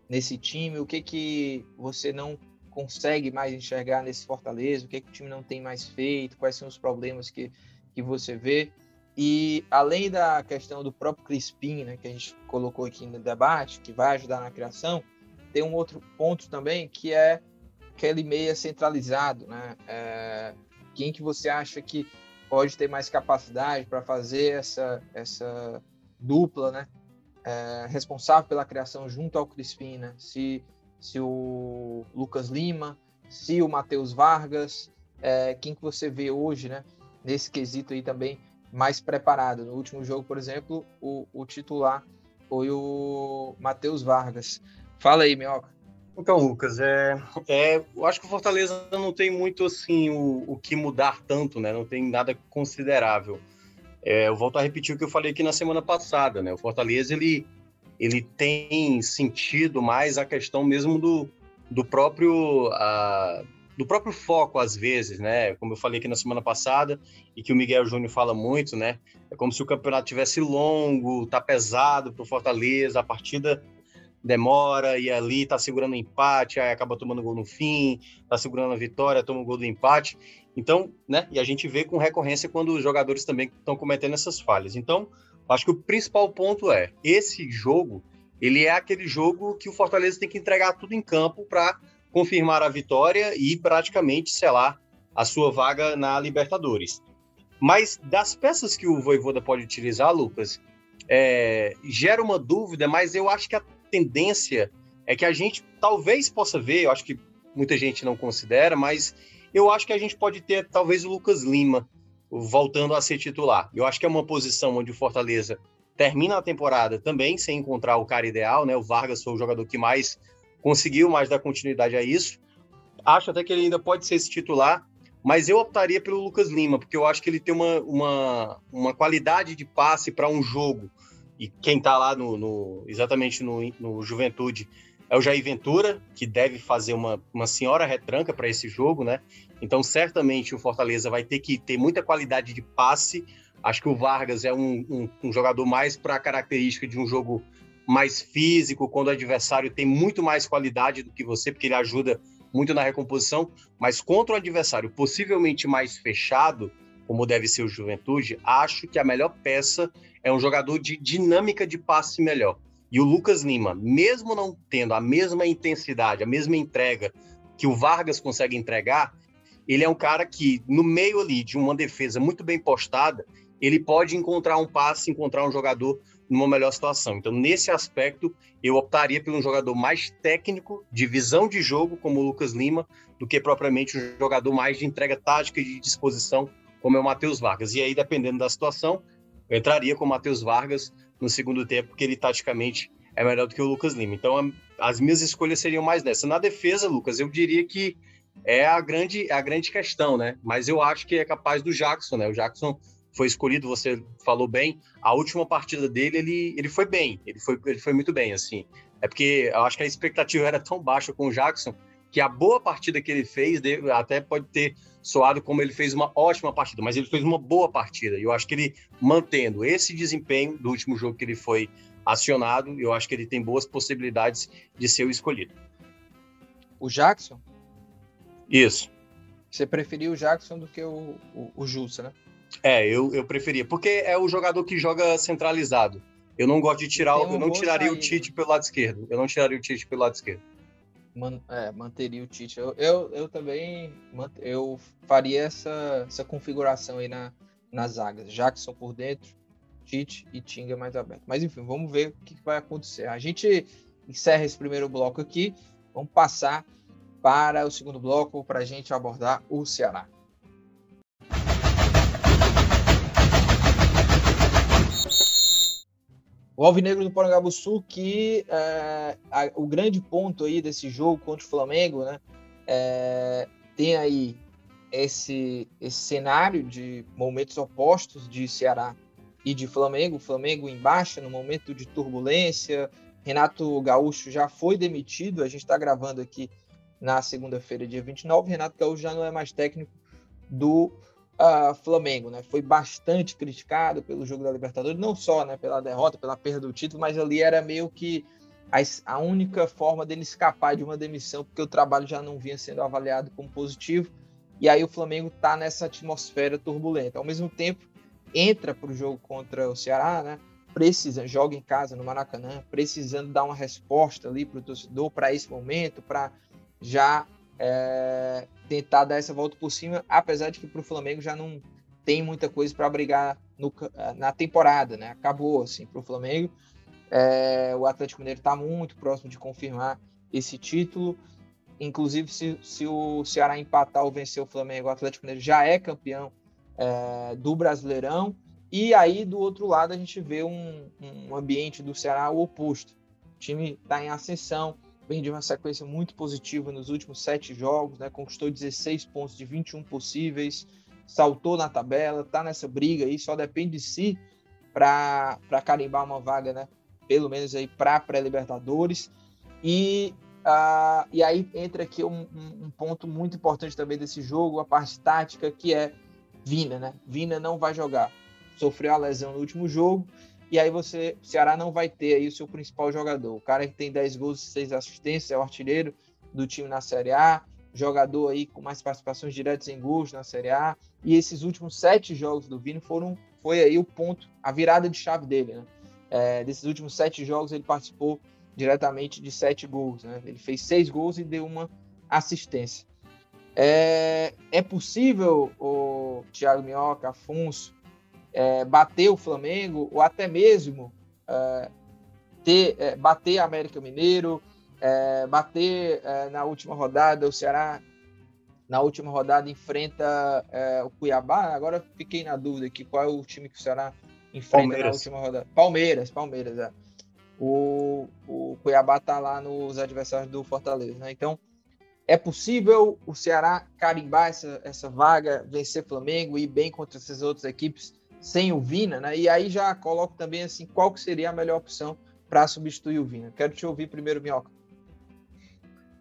nesse time? O que, que você não consegue mais enxergar nesse Fortaleza? O que, que o time não tem mais feito? Quais são os problemas que, que você vê? E além da questão do próprio Crispim, né, que a gente colocou aqui no debate, que vai ajudar na criação, tem um outro ponto também que é aquele meia centralizado, né? É, quem que você acha que pode ter mais capacidade para fazer essa, essa dupla, né? É, responsável pela criação junto ao Crispim, né? Se, se o Lucas Lima, se o Matheus Vargas, é, quem que você vê hoje, né? Nesse quesito aí também mais preparado. No último jogo, por exemplo, o, o titular foi o Matheus Vargas. Fala aí, Minhoca. Então, Lucas, é, é, eu acho que o Fortaleza não tem muito assim o, o que mudar tanto, né? Não tem nada considerável. É, eu volto a repetir o que eu falei aqui na semana passada, né? O Fortaleza ele, ele tem sentido mais a questão mesmo do, do próprio a, do próprio foco às vezes, né? Como eu falei aqui na semana passada e que o Miguel Júnior fala muito, né? É como se o campeonato tivesse longo, tá pesado para o Fortaleza, a partida demora e ali tá segurando o empate, aí acaba tomando gol no fim, tá segurando a vitória, toma o gol do empate. Então, né? E a gente vê com recorrência quando os jogadores também estão cometendo essas falhas. Então, acho que o principal ponto é esse jogo, ele é aquele jogo que o Fortaleza tem que entregar tudo em campo para confirmar a vitória e praticamente selar a sua vaga na Libertadores. Mas das peças que o Voivoda pode utilizar, Lucas, é, gera uma dúvida, mas eu acho que a tendência é que a gente talvez possa ver, eu acho que muita gente não considera, mas eu acho que a gente pode ter talvez o Lucas Lima voltando a ser titular. Eu acho que é uma posição onde o Fortaleza termina a temporada também sem encontrar o cara ideal, né? O Vargas foi o jogador que mais conseguiu mais dar continuidade a isso. Acho até que ele ainda pode ser esse titular, mas eu optaria pelo Lucas Lima, porque eu acho que ele tem uma, uma, uma qualidade de passe para um jogo. E quem está lá no, no, exatamente no, no Juventude é o Jair Ventura, que deve fazer uma, uma senhora retranca para esse jogo, né? Então, certamente o Fortaleza vai ter que ter muita qualidade de passe. Acho que o Vargas é um, um, um jogador mais para a característica de um jogo mais físico, quando o adversário tem muito mais qualidade do que você, porque ele ajuda muito na recomposição, mas contra um adversário possivelmente mais fechado, como deve ser o Juventude, acho que a melhor peça é um jogador de dinâmica de passe melhor. E o Lucas Lima, mesmo não tendo a mesma intensidade, a mesma entrega que o Vargas consegue entregar, ele é um cara que, no meio ali de uma defesa muito bem postada, ele pode encontrar um passe, encontrar um jogador numa melhor situação. Então, nesse aspecto, eu optaria por um jogador mais técnico, de visão de jogo, como o Lucas Lima, do que propriamente um jogador mais de entrega tática e de disposição, como é o Matheus Vargas. E aí, dependendo da situação, eu entraria com o Matheus Vargas no segundo tempo, porque ele taticamente é melhor do que o Lucas Lima. Então, as minhas escolhas seriam mais nessa. Na defesa, Lucas, eu diria que é a grande, a grande questão, né? Mas eu acho que é capaz do Jackson, né? O Jackson foi escolhido, você falou bem, a última partida dele, ele, ele foi bem, ele foi, ele foi muito bem, assim. É porque eu acho que a expectativa era tão baixa com o Jackson que a boa partida que ele fez até pode ter soado como ele fez uma ótima partida, mas ele fez uma boa partida. E eu acho que ele mantendo esse desempenho do último jogo que ele foi acionado, eu acho que ele tem boas possibilidades de ser o escolhido. O Jackson? Isso. Você preferiu o Jackson do que o, o, o Jussa, né? É, eu, eu preferia. Porque é o jogador que joga centralizado. Eu não gosto de tirar. Um eu não tiraria sair, o Tite pelo lado esquerdo. Eu não tiraria o Tite pelo lado esquerdo. Man, é, manteria o Tite. Eu, eu, eu, também eu faria essa, essa configuração aí na, nas zagas. Jackson por dentro, Tite e Tinga mais aberto. Mas enfim, vamos ver o que vai acontecer. A gente encerra esse primeiro bloco aqui. Vamos passar para o segundo bloco para a gente abordar o Ceará. O Alvinegro do Porangabuçu, que é, a, o grande ponto aí desse jogo contra o Flamengo, né? É, tem aí esse, esse cenário de momentos opostos de Ceará e de Flamengo. Flamengo em baixa, no momento de turbulência. Renato Gaúcho já foi demitido. A gente está gravando aqui na segunda-feira, dia 29. Renato Gaúcho já não é mais técnico do uh, Flamengo, né? Foi bastante criticado pelo jogo da Libertadores, não só né, pela derrota, pela perda do título, mas ali era meio que a, a única forma dele escapar de uma demissão, porque o trabalho já não vinha sendo avaliado como positivo. E aí o Flamengo está nessa atmosfera turbulenta. Ao mesmo tempo, entra para o jogo contra o Ceará, né? Precisa, joga em casa no Maracanã, precisando dar uma resposta ali para o torcedor para esse momento, para já é, tentar dar essa volta por cima, apesar de que para o Flamengo já não tem muita coisa para brigar no, na temporada, né? Acabou assim para o Flamengo. É, o Atlético Mineiro está muito próximo de confirmar esse título. Inclusive, se, se, o Ceará empatar ou vencer o Flamengo, o Atlético Mineiro já é campeão é, do Brasileirão. E aí, do outro lado, a gente vê um, um ambiente do Ceará o oposto. O time está em ascensão, vem de uma sequência muito positiva nos últimos sete jogos, né? conquistou 16 pontos de 21 possíveis, saltou na tabela, está nessa briga aí, só depende de si para carimbar uma vaga, né? pelo menos aí para pré-libertadores. E, uh, e aí entra aqui um, um, ponto muito importante também desse jogo, a parte tática, que é Vina. Né? Vina não vai jogar. Sofreu a lesão no último jogo e aí você, o Ceará não vai ter aí o seu principal jogador. O cara que tem 10 gols e 6 assistências, é o artilheiro do time na Série A, jogador aí com mais participações diretas em gols na Série A. E esses últimos sete jogos do Vini foram, foi aí o ponto, a virada de chave dele, né? É, desses últimos sete jogos ele participou diretamente de sete gols, né? Ele fez seis gols e deu uma assistência. É, é possível, o Thiago Minhoca, Afonso, é, bater o Flamengo ou até mesmo é, ter, é, bater a América Mineiro, é, bater é, na última rodada o Ceará na última rodada enfrenta é, o Cuiabá. Agora fiquei na dúvida aqui qual é o time que o Ceará enfrenta Palmeiras. na última rodada. Palmeiras, Palmeiras, é. O, o Cuiabá tá lá nos adversários do Fortaleza, né? Então, é possível o Ceará carimbar essa, essa vaga, vencer Flamengo e ir bem contra essas outras equipes sem o Vina, né? E aí já coloco também assim, qual que seria a melhor opção para substituir o Vina. Quero te ouvir primeiro, Minhoca.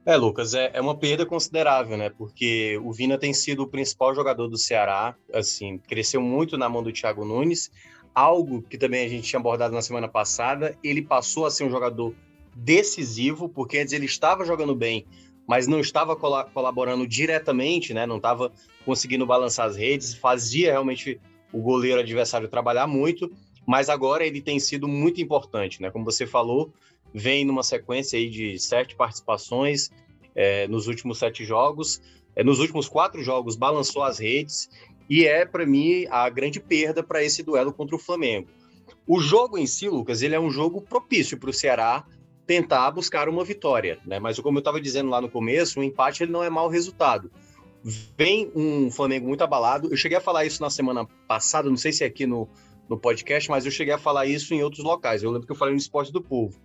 É, Lucas, é, é, uma perda considerável, né? Porque o Vina tem sido o principal jogador do Ceará, assim, cresceu muito na mão do Thiago Nunes, algo que também a gente tinha abordado na semana passada, ele passou a ser um jogador decisivo, porque antes ele estava jogando bem, mas não estava colaborando diretamente, né? Não estava conseguindo balançar as redes, fazia realmente o goleiro adversário trabalhar muito, mas agora ele tem sido muito importante, né? Como você falou, vem numa sequência aí de sete participações é, nos últimos sete jogos. É, nos últimos quatro jogos, balançou as redes e é, para mim, a grande perda para esse duelo contra o Flamengo. O jogo em si, Lucas, ele é um jogo propício para o Ceará tentar buscar uma vitória, né? Mas como eu estava dizendo lá no começo, o empate ele não é mau resultado. Vem um Flamengo muito abalado. Eu cheguei a falar isso na semana passada, não sei se é aqui no, no podcast, mas eu cheguei a falar isso em outros locais. Eu lembro que eu falei no Esporte do Povo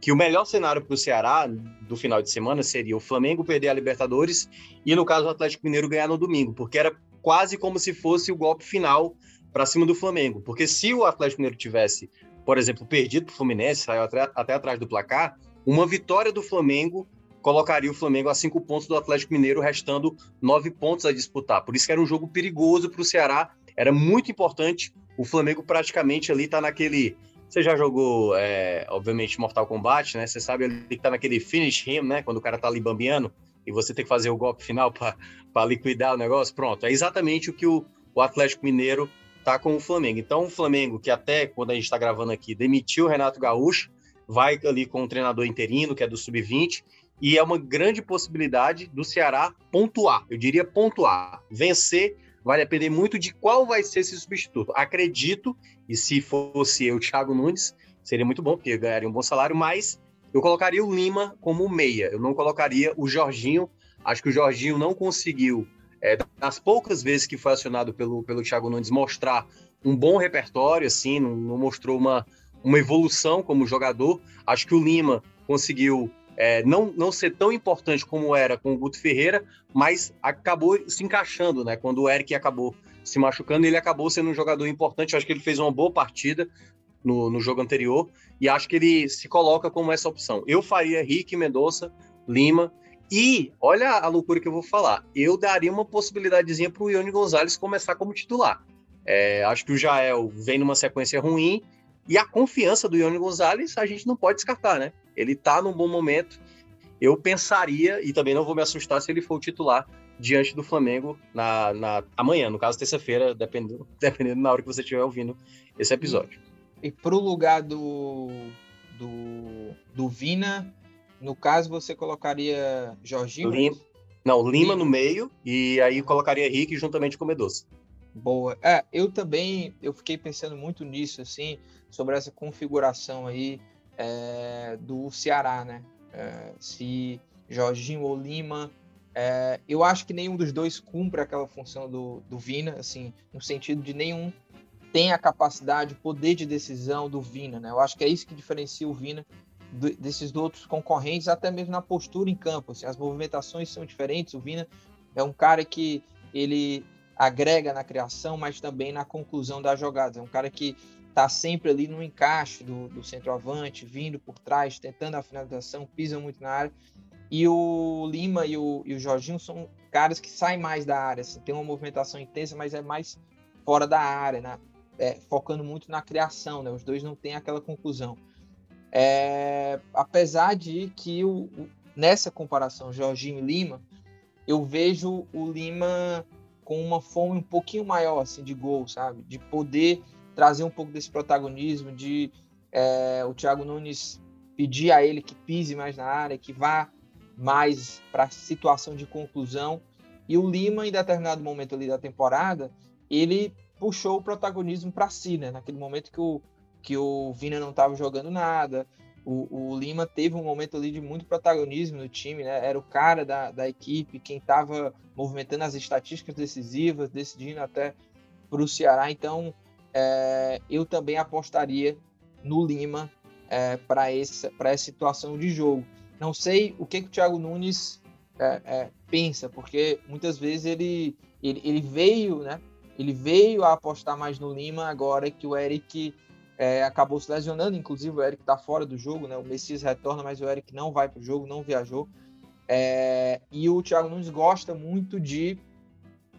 que o melhor cenário para o Ceará do final de semana seria o Flamengo perder a Libertadores e, no caso, o Atlético Mineiro ganhar no domingo, porque era quase como se fosse o golpe final para cima do Flamengo. Porque se o Atlético Mineiro tivesse, por exemplo, perdido para o Fluminense, saiu até, até atrás do placar, uma vitória do Flamengo colocaria o Flamengo a cinco pontos do Atlético Mineiro, restando nove pontos a disputar. Por isso que era um jogo perigoso para o Ceará, era muito importante. O Flamengo praticamente ali está naquele você já jogou, é, obviamente, Mortal Kombat, né? Você sabe ali que tá naquele finish him, né? Quando o cara tá ali bambeando e você tem que fazer o golpe final para liquidar o negócio. Pronto, é exatamente o que o, o Atlético Mineiro tá com o Flamengo. Então, o Flamengo, que até quando a gente está gravando aqui, demitiu o Renato Gaúcho, vai ali com o treinador interino, que é do Sub-20, e é uma grande possibilidade do Ceará pontuar. Eu diria pontuar, vencer vai depender muito de qual vai ser esse substituto. Acredito, e se fosse eu, Thiago Nunes, seria muito bom, porque ganharia um bom salário, mas eu colocaria o Lima como meia. Eu não colocaria o Jorginho. Acho que o Jorginho não conseguiu, é, das poucas vezes que foi acionado pelo, pelo Thiago Nunes, mostrar um bom repertório, assim, não, não mostrou uma, uma evolução como jogador. Acho que o Lima conseguiu é, não, não ser tão importante como era com o Guto Ferreira, mas acabou se encaixando, né? Quando o Eric acabou se machucando, ele acabou sendo um jogador importante. Acho que ele fez uma boa partida no, no jogo anterior e acho que ele se coloca como essa opção. Eu faria Rick, Mendonça, Lima e olha a loucura que eu vou falar. Eu daria uma possibilidadezinha para o Ione Gonzalez começar como titular. É, acho que o Jael vem numa sequência ruim e a confiança do Ione Gonzalez a gente não pode descartar, né? Ele tá num bom momento. Eu pensaria, e também não vou me assustar se ele for o titular diante do Flamengo na, na amanhã, no caso, terça-feira, dependendo, dependendo na hora que você estiver ouvindo esse episódio. E pro lugar do, do, do Vina, no caso, você colocaria Jorginho? Lima, não, Lima, Lima no meio, e aí colocaria Henrique juntamente com o Medoça. Boa. É, eu também, eu fiquei pensando muito nisso, assim, sobre essa configuração aí é, do Ceará, né? É, se Jorginho ou Lima. É, eu acho que nenhum dos dois cumpre aquela função do, do Vina, assim, no sentido de nenhum tem a capacidade, o poder de decisão do Vina, né? Eu acho que é isso que diferencia o Vina do, desses outros concorrentes, até mesmo na postura em campo. Assim, as movimentações são diferentes. O Vina é um cara que ele agrega na criação, mas também na conclusão das jogadas. É um cara que está sempre ali no encaixe do, do centroavante, vindo por trás, tentando a finalização, pisa muito na área. E o Lima e o, e o Jorginho são caras que saem mais da área, assim, tem uma movimentação intensa, mas é mais fora da área, né? é, focando muito na criação, né? Os dois não têm aquela conclusão. É, apesar de que o, nessa comparação Jorginho e Lima, eu vejo o Lima com uma fome um pouquinho maior assim de gol, sabe? De poder trazer um pouco desse protagonismo, de é, o Thiago Nunes pedir a ele que pise mais na área, que vá mais para a situação de conclusão. E o Lima, em determinado momento ali da temporada, ele puxou o protagonismo para si, né? Naquele momento que o, que o Vina não estava jogando nada, o, o, Lima teve um momento ali de muito protagonismo no time, né? Era o cara da, da equipe, quem estava movimentando as estatísticas decisivas, decidindo até para o Ceará. Então, é, eu também apostaria no Lima é, para essa, essa situação de jogo. Não sei o que, que o Thiago Nunes é, é, pensa, porque muitas vezes ele, ele, ele veio, né? Ele veio a apostar mais no Lima agora que o Eric é, acabou se lesionando, inclusive o Eric está fora do jogo, né? O Messias retorna, mas o Eric não vai para o jogo, não viajou. É, e o Thiago Nunes gosta muito de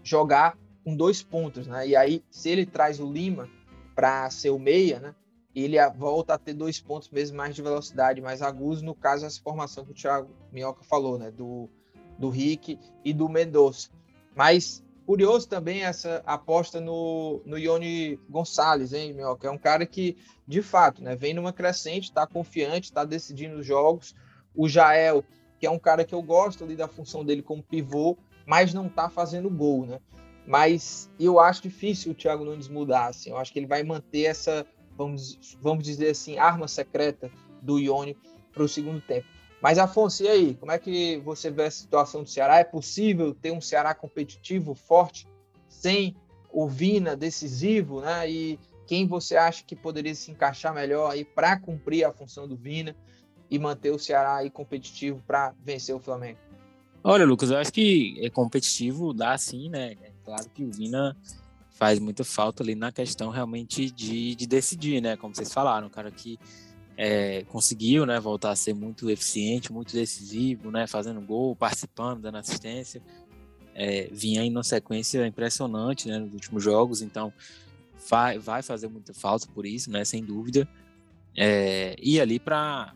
jogar com dois pontos, né? E aí, se ele traz o Lima para ser o meia, né? Ele volta a ter dois pontos mesmo mais de velocidade, mais agudos, no caso, essa formação que o Thiago Minhoca falou, né? Do, do Rick e do Mendonça. Mas curioso também essa aposta no, no Ione Gonçalves, hein, Minhoca? É um cara que, de fato, né, vem numa crescente, está confiante, está decidindo os jogos. O Jael, que é um cara que eu gosto ali da função dele como pivô, mas não está fazendo gol, né? Mas eu acho difícil o Thiago Nunes mudar, assim. Eu acho que ele vai manter essa, vamos, vamos dizer assim, arma secreta do Ione para o segundo tempo. Mas, Afonso, e aí? Como é que você vê a situação do Ceará? É possível ter um Ceará competitivo, forte, sem o Vina decisivo, né? E quem você acha que poderia se encaixar melhor aí para cumprir a função do Vina e manter o Ceará aí competitivo para vencer o Flamengo? Olha, Lucas, eu acho que é competitivo dá sim, né? É claro que o Vina faz muita falta ali na questão realmente de, de decidir, né? Como vocês falaram, o cara que é, conseguiu né, voltar a ser muito eficiente, muito decisivo, né, fazendo gol, participando, dando assistência. É, vinha em uma sequência impressionante né, nos últimos jogos, então vai, vai fazer muita falta por isso, né, sem dúvida. É, e ali para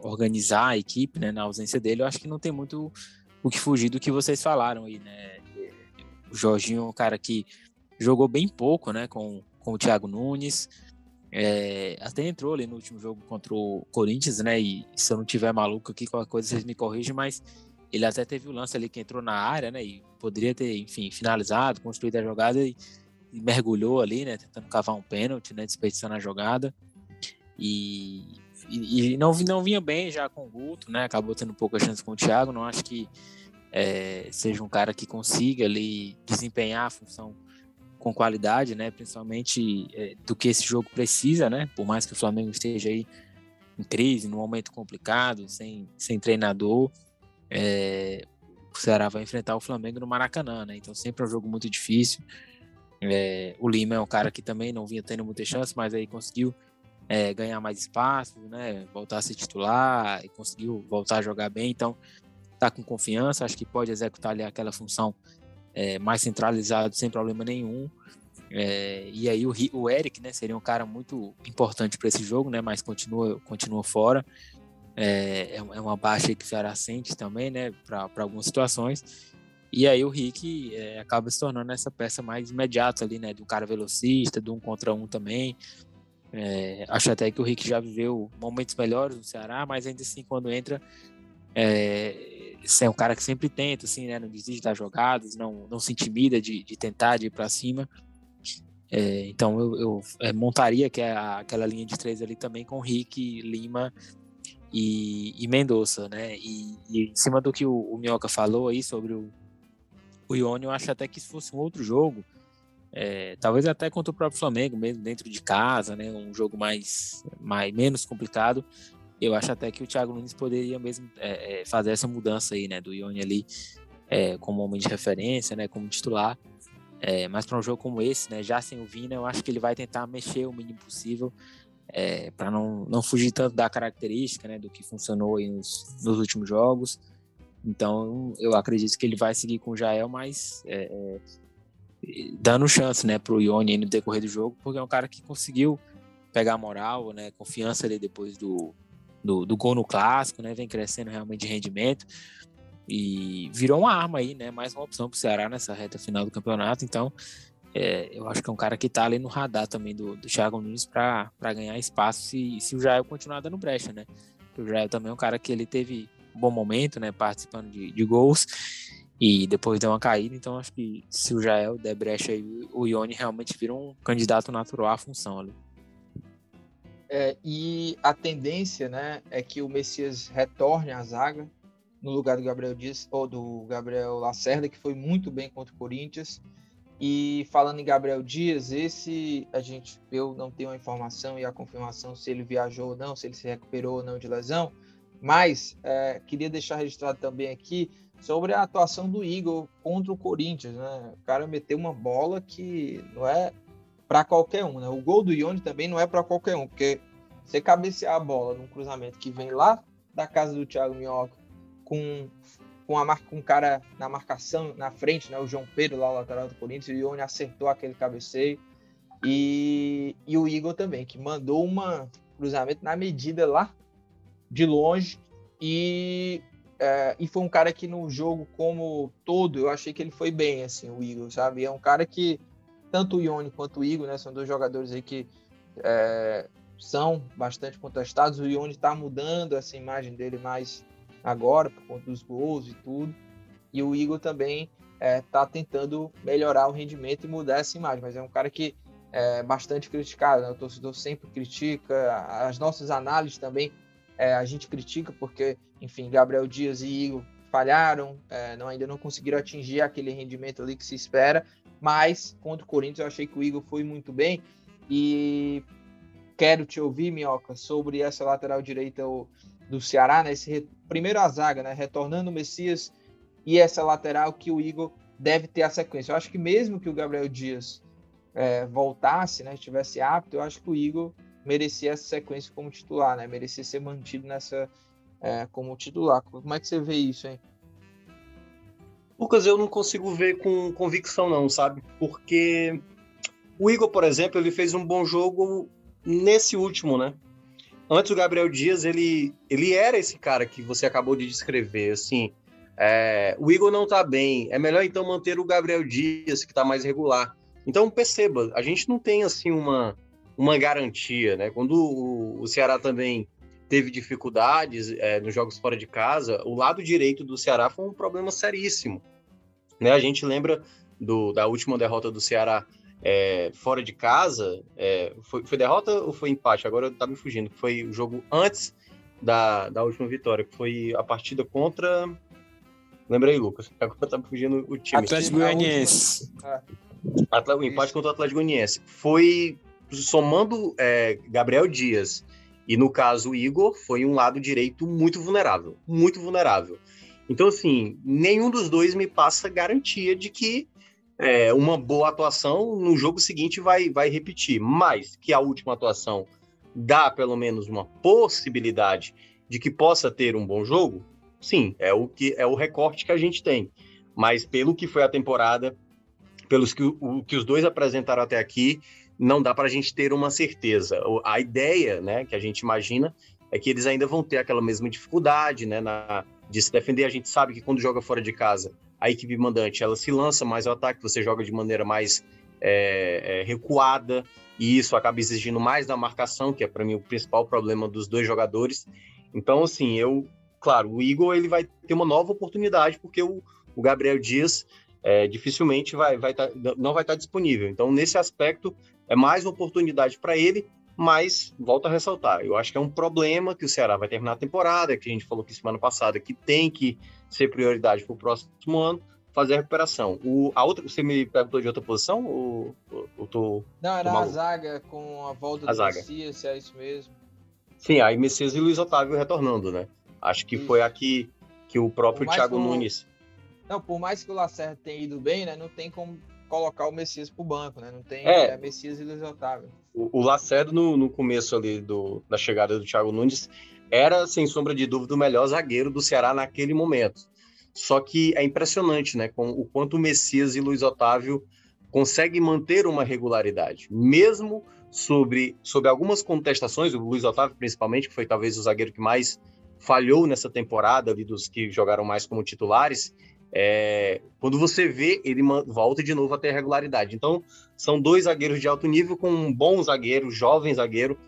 organizar a equipe né, na ausência dele, eu acho que não tem muito o que fugir do que vocês falaram aí. Né? O Jorginho é um cara que jogou bem pouco né, com, com o Thiago Nunes. É, até entrou ali no último jogo contra o Corinthians, né? E se eu não tiver maluco aqui, qualquer coisa vocês me corrigem, mas ele até teve o lance ali que entrou na área, né? E poderia ter, enfim, finalizado, construído a jogada e, e mergulhou ali, né? Tentando cavar um pênalti, né? Desperdiçando a jogada. E, e, e, não, não vinha bem já com o Guto, né? Acabou tendo pouca chance com o Thiago. Não acho que é, seja um cara que consiga ali desempenhar a função com qualidade, né? Principalmente é, do que esse jogo precisa, né? Por mais que o Flamengo esteja aí em crise, num momento complicado, sem, sem treinador, é, o Ceará vai enfrentar o Flamengo no Maracanã, né? Então sempre é um jogo muito difícil. É, o Lima é um cara que também não vinha tendo muita chance, mas aí conseguiu é, ganhar mais espaço, né? Voltar a ser titular e conseguiu voltar a jogar bem. Então tá com confiança, acho que pode executar ali aquela função é, mais centralizado sem problema nenhum. É, e aí o, o Eric, né, seria um cara muito importante para esse jogo, né, mas continua, continua fora. É, é, é uma baixa que o Ceará sente também, né, para algumas situações. E aí o Rick é, acaba se tornando essa peça mais imediata ali, né, do cara velocista, do um contra um também. É, acho até que o Rick já viveu momentos melhores no Ceará, mas ainda assim, quando entra, é, um cara que sempre tenta, assim, né? Não desiste das jogadas, não, não se intimida de, de tentar de ir para cima. É, então eu, eu é, montaria que é aquela linha de três ali também com Rick, Lima e, e Mendonça, né? E, e, em cima do que o, o Minhoca falou aí sobre o, o Ione, eu acho até que se fosse um outro jogo, é, talvez até contra o próprio Flamengo, mesmo dentro de casa, né? Um jogo mais, mais menos complicado eu acho até que o Thiago Nunes poderia mesmo é, é, fazer essa mudança aí, né, do Ione ali é, como homem de referência, né, como titular. É, mas para um jogo como esse, né, já sem o Vina, eu acho que ele vai tentar mexer o mínimo possível é, para não, não fugir tanto da característica, né, do que funcionou nos, nos últimos jogos. Então, eu acredito que ele vai seguir com o Jael, mas é, dando chance, né, pro Ione no decorrer do jogo, porque é um cara que conseguiu pegar moral, né, confiança ali depois do, do, do gol no clássico, né, vem crescendo realmente de rendimento. E virou uma arma aí, né, mais uma opção pro Ceará nessa reta final do campeonato, então é, eu acho que é um cara que tá ali no radar também do, do Thiago Nunes para ganhar espaço se, se o Jael continuar dando brecha, né, o Jael também é um cara que ele teve um bom momento, né, participando de, de gols e depois deu uma caída, então acho que se o Jael der brecha aí, o Ione realmente vira um candidato natural à função ali. É, e a tendência né, é que o Messias retorne à zaga no lugar do Gabriel Dias ou do Gabriel Lacerda, que foi muito bem contra o Corinthians. E falando em Gabriel Dias, esse a gente eu não tenho a informação e a confirmação se ele viajou ou não, se ele se recuperou ou não de lesão, mas é, queria deixar registrado também aqui sobre a atuação do Igor contra o Corinthians, né? O cara meteu uma bola que não é para qualquer um, né? O gol do Ione também não é para qualquer um, porque você cabecear a bola num cruzamento que vem lá da casa do Thiago Minhoca com com a com um cara na marcação na frente, né? O João Pedro lá o lateral do Corinthians, o Ione acertou aquele cabeceio e, e o Igor também, que mandou uma cruzamento na medida lá de longe e é, e foi um cara que no jogo como todo, eu achei que ele foi bem, assim, o Igor, sabe? É um cara que, tanto o Ione quanto o Igor, né, são dois jogadores aí que é, são bastante contestados. O Ione está mudando essa imagem dele mais agora, por conta dos gols e tudo. E o Igor também está é, tentando melhorar o rendimento e mudar essa imagem, mas é um cara que é bastante criticado, né? o torcedor sempre critica, as nossas análises também é, a gente critica porque, enfim, Gabriel Dias e Igor falharam, é, não, ainda não conseguiram atingir aquele rendimento ali que se espera, mas contra o Corinthians eu achei que o Igor foi muito bem e quero te ouvir, Minhoca, sobre essa lateral direita do Ceará, né, esse primeiro a zaga, né, retornando o Messias e essa lateral que o Igor deve ter a sequência. Eu acho que mesmo que o Gabriel Dias é, voltasse, né, estivesse apto, eu acho que o Igor merecia essa sequência como titular, né? Merecia ser mantido nessa é, como titular. Como é que você vê isso, hein? Lucas, eu não consigo ver com convicção, não, sabe? Porque o Igor, por exemplo, ele fez um bom jogo nesse último, né? Antes o Gabriel Dias, ele, ele era esse cara que você acabou de descrever, assim. É, o Igor não tá bem, é melhor então manter o Gabriel Dias, que tá mais regular. Então perceba, a gente não tem assim uma, uma garantia, né? Quando o, o Ceará também teve dificuldades é, nos jogos fora de casa, o lado direito do Ceará foi um problema seríssimo. Né? A gente lembra do, da última derrota do Ceará é, fora de casa, é, foi, foi, derrota ou foi empate? Agora tá me fugindo. Foi o jogo antes da, da última vitória, que foi a partida contra. Lembra aí, Lucas? Agora tá me fugindo o time. Atlético Goianiense. O empate contra o Atlético Goianiense. Foi somando é, Gabriel Dias e, no caso, o Igor, foi um lado direito muito vulnerável. Muito vulnerável. Então, assim, nenhum dos dois me passa garantia de que é, uma boa atuação no jogo seguinte vai, vai repetir. Mas que a última atuação dá pelo menos uma possibilidade de que possa ter um bom jogo, sim, é o que é o recorte que a gente tem. Mas pelo que foi a temporada, pelos que, o, que os dois apresentaram até aqui, não dá para a gente ter uma certeza. A ideia, né, que a gente imagina é que eles ainda vão ter aquela mesma dificuldade, né, na, de se defender. A gente sabe que quando joga fora de casa, a equipe mandante ela se lança mais ao ataque, você joga de maneira mais é, é, recuada e isso acaba exigindo mais da marcação, que é para mim o principal problema dos dois jogadores. Então, assim, eu, claro, o Igor ele vai ter uma nova oportunidade porque o, o Gabriel Dias é, dificilmente vai, vai tá, não vai estar tá disponível. Então, nesse aspecto, é mais uma oportunidade para ele, mas volto a ressaltar, eu acho que é um problema que o Ceará vai terminar a temporada, que a gente falou que semana passada que tem que ser prioridade para o próximo ano, fazer a recuperação. O, a outra, você me perguntou de outra posição? Ou, ou, tô, Não, era a zaga com a volta a do zaga. Messias, se é isso mesmo. Sim, aí Messias e Luiz Otávio retornando, né? Acho que isso. foi aqui que o próprio Thiago Nunes. Não, por mais que o Lacerda tenha ido bem, né? Não tem como colocar o Messias pro banco, né? Não tem é, é Messias e Luiz Otávio. O, o no, no começo ali do, da chegada do Thiago Nunes, era, sem sombra de dúvida, o melhor zagueiro do Ceará naquele momento. Só que é impressionante, né? Com o quanto o Messias e Luiz Otávio consegue manter uma regularidade, mesmo sobre, sobre algumas contestações, o Luiz Otávio principalmente, que foi talvez o zagueiro que mais falhou nessa temporada, ali dos que jogaram mais como titulares, é, quando você vê, ele volta de novo a ter regularidade. Então, são dois zagueiros de alto nível com um bom zagueiro, jovem zagueiro,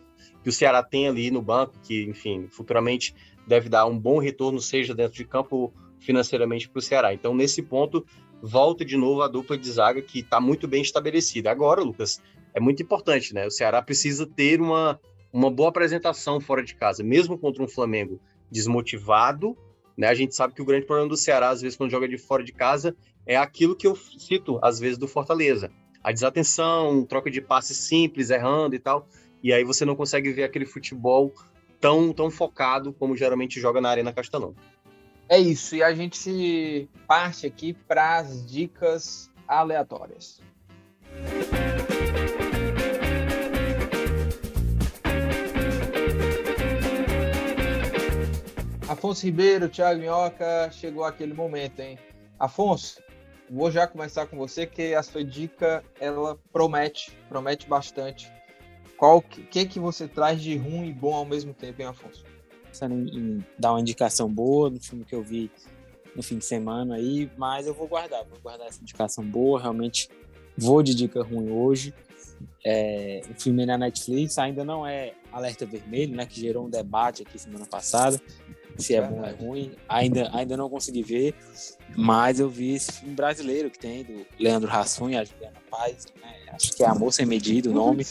que o Ceará tem ali no banco, que, enfim, futuramente deve dar um bom retorno, seja dentro de campo financeiramente para o Ceará. Então, nesse ponto, volta de novo a dupla de zaga que está muito bem estabelecida. Agora, Lucas, é muito importante, né? O Ceará precisa ter uma, uma boa apresentação fora de casa, mesmo contra um Flamengo desmotivado. Né? A gente sabe que o grande problema do Ceará, às vezes, quando joga de fora de casa, é aquilo que eu cito, às vezes, do Fortaleza. A desatenção, troca de passes simples, errando e tal. E aí você não consegue ver aquele futebol tão, tão focado como geralmente joga na Arena Castelão. É isso, e a gente parte aqui para as dicas aleatórias. Afonso Ribeiro, Thiago Minhoca, chegou aquele momento, hein? Afonso, vou já começar com você, que a sua dica, ela promete, promete bastante. Qual que, que, que você traz de ruim e bom ao mesmo tempo, hein, Afonso? pensando em, em, dar uma indicação boa no filme que eu vi no fim de semana aí, mas eu vou guardar, vou guardar essa indicação boa, realmente vou de dica ruim hoje. É, o filme na Netflix ainda não é Alerta Vermelho, né, que gerou um debate aqui semana passada, se é bom ou é ruim, ainda, ainda não consegui ver, mas eu vi esse filme brasileiro que tem do Leandro Hassum e a Juliana Paz, né, acho que é Amor Sem Medida o nome,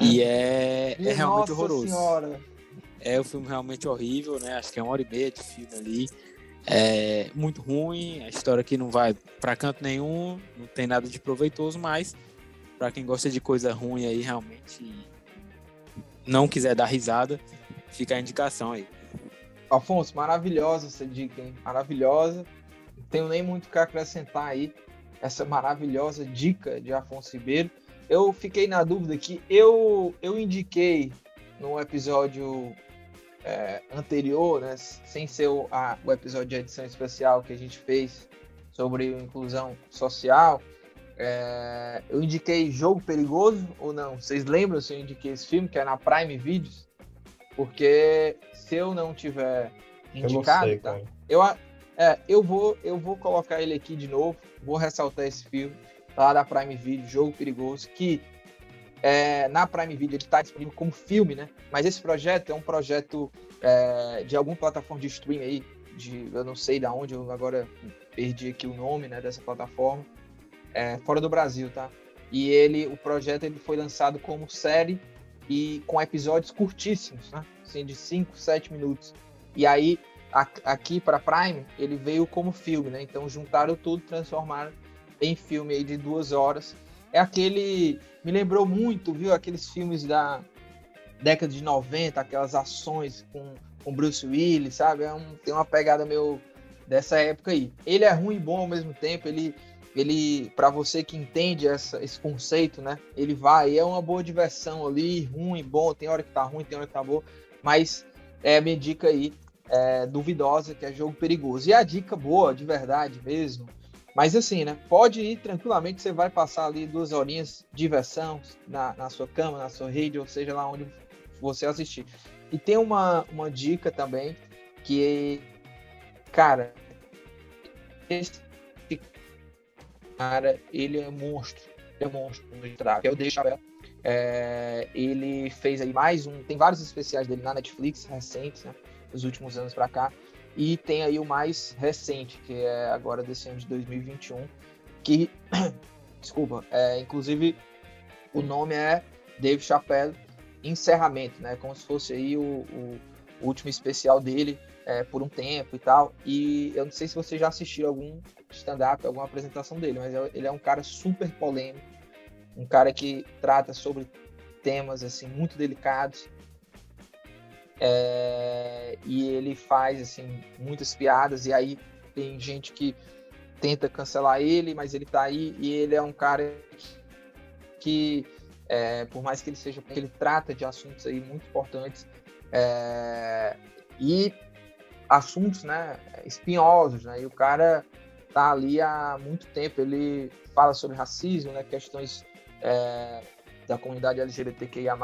e é, é realmente Nossa horroroso. Senhora. É um filme realmente horrível, né? Acho que é uma hora e meia de filme ali. É muito ruim, a história aqui não vai para canto nenhum, não tem nada de proveitoso, mas para quem gosta de coisa ruim aí, realmente não quiser dar risada, fica a indicação aí. Afonso, maravilhosa essa dica, hein? Maravilhosa. Não tenho nem muito o que acrescentar aí. Essa maravilhosa dica de Afonso Ribeiro. Eu fiquei na dúvida que eu, eu indiquei no episódio é, anterior, né, sem ser o, a, o episódio de edição especial que a gente fez sobre inclusão social, é, eu indiquei Jogo Perigoso ou não? Vocês lembram se eu indiquei esse filme, que é na Prime Videos? Porque se eu não tiver indicado, eu, sei, tá? eu, é, eu, vou, eu vou colocar ele aqui de novo, vou ressaltar esse filme lá da Prime Video, Jogo Perigoso, que é, na Prime Video ele está disponível como filme, né? Mas esse projeto é um projeto é, de alguma plataforma de streaming aí, de, eu não sei da onde, eu agora perdi aqui o nome né, dessa plataforma, é, fora do Brasil, tá? E ele, o projeto ele foi lançado como série e com episódios curtíssimos, né? Assim, de 5, 7 minutos. E aí, a, aqui para Prime, ele veio como filme, né? Então juntaram tudo, transformaram em filme aí de duas horas é aquele. Me lembrou muito, viu? Aqueles filmes da década de 90, aquelas ações com, com Bruce Willis, sabe? É um, tem uma pegada meio dessa época aí. Ele é ruim e bom ao mesmo tempo, ele. Ele, para você que entende essa, esse conceito, né? Ele vai, é uma boa diversão ali, ruim, bom, tem hora que tá ruim, tem hora que tá boa, mas é a minha dica aí, é, duvidosa, que é jogo perigoso. E a dica boa, de verdade mesmo, mas assim, né? Pode ir tranquilamente, você vai passar ali duas horinhas de diversão na, na sua cama, na sua rede, ou seja, lá onde você assistir. E tem uma, uma dica também que, cara, esse cara, ele é monstro. Ele é monstro no que é o Chappelle. É, ele fez aí mais um. Tem vários especiais dele na Netflix recentes, né? Dos últimos anos para cá. E tem aí o mais recente, que é agora desse ano de 2021, que, desculpa, é, inclusive o nome é Dave Chappelle Encerramento, né? Como se fosse aí o, o último especial dele é, por um tempo e tal. E eu não sei se você já assistiu algum stand-up, alguma apresentação dele, mas é, ele é um cara super polêmico, um cara que trata sobre temas assim muito delicados é, e ele faz assim muitas piadas e aí tem gente que tenta cancelar ele, mas ele tá aí e ele é um cara que, é, por mais que ele seja, ele trata de assuntos aí muito importantes é, e assuntos, né, espinhosos, né? E o cara está ali há muito tempo. Ele fala sobre racismo, né, questões é, da comunidade LGBTQIA+,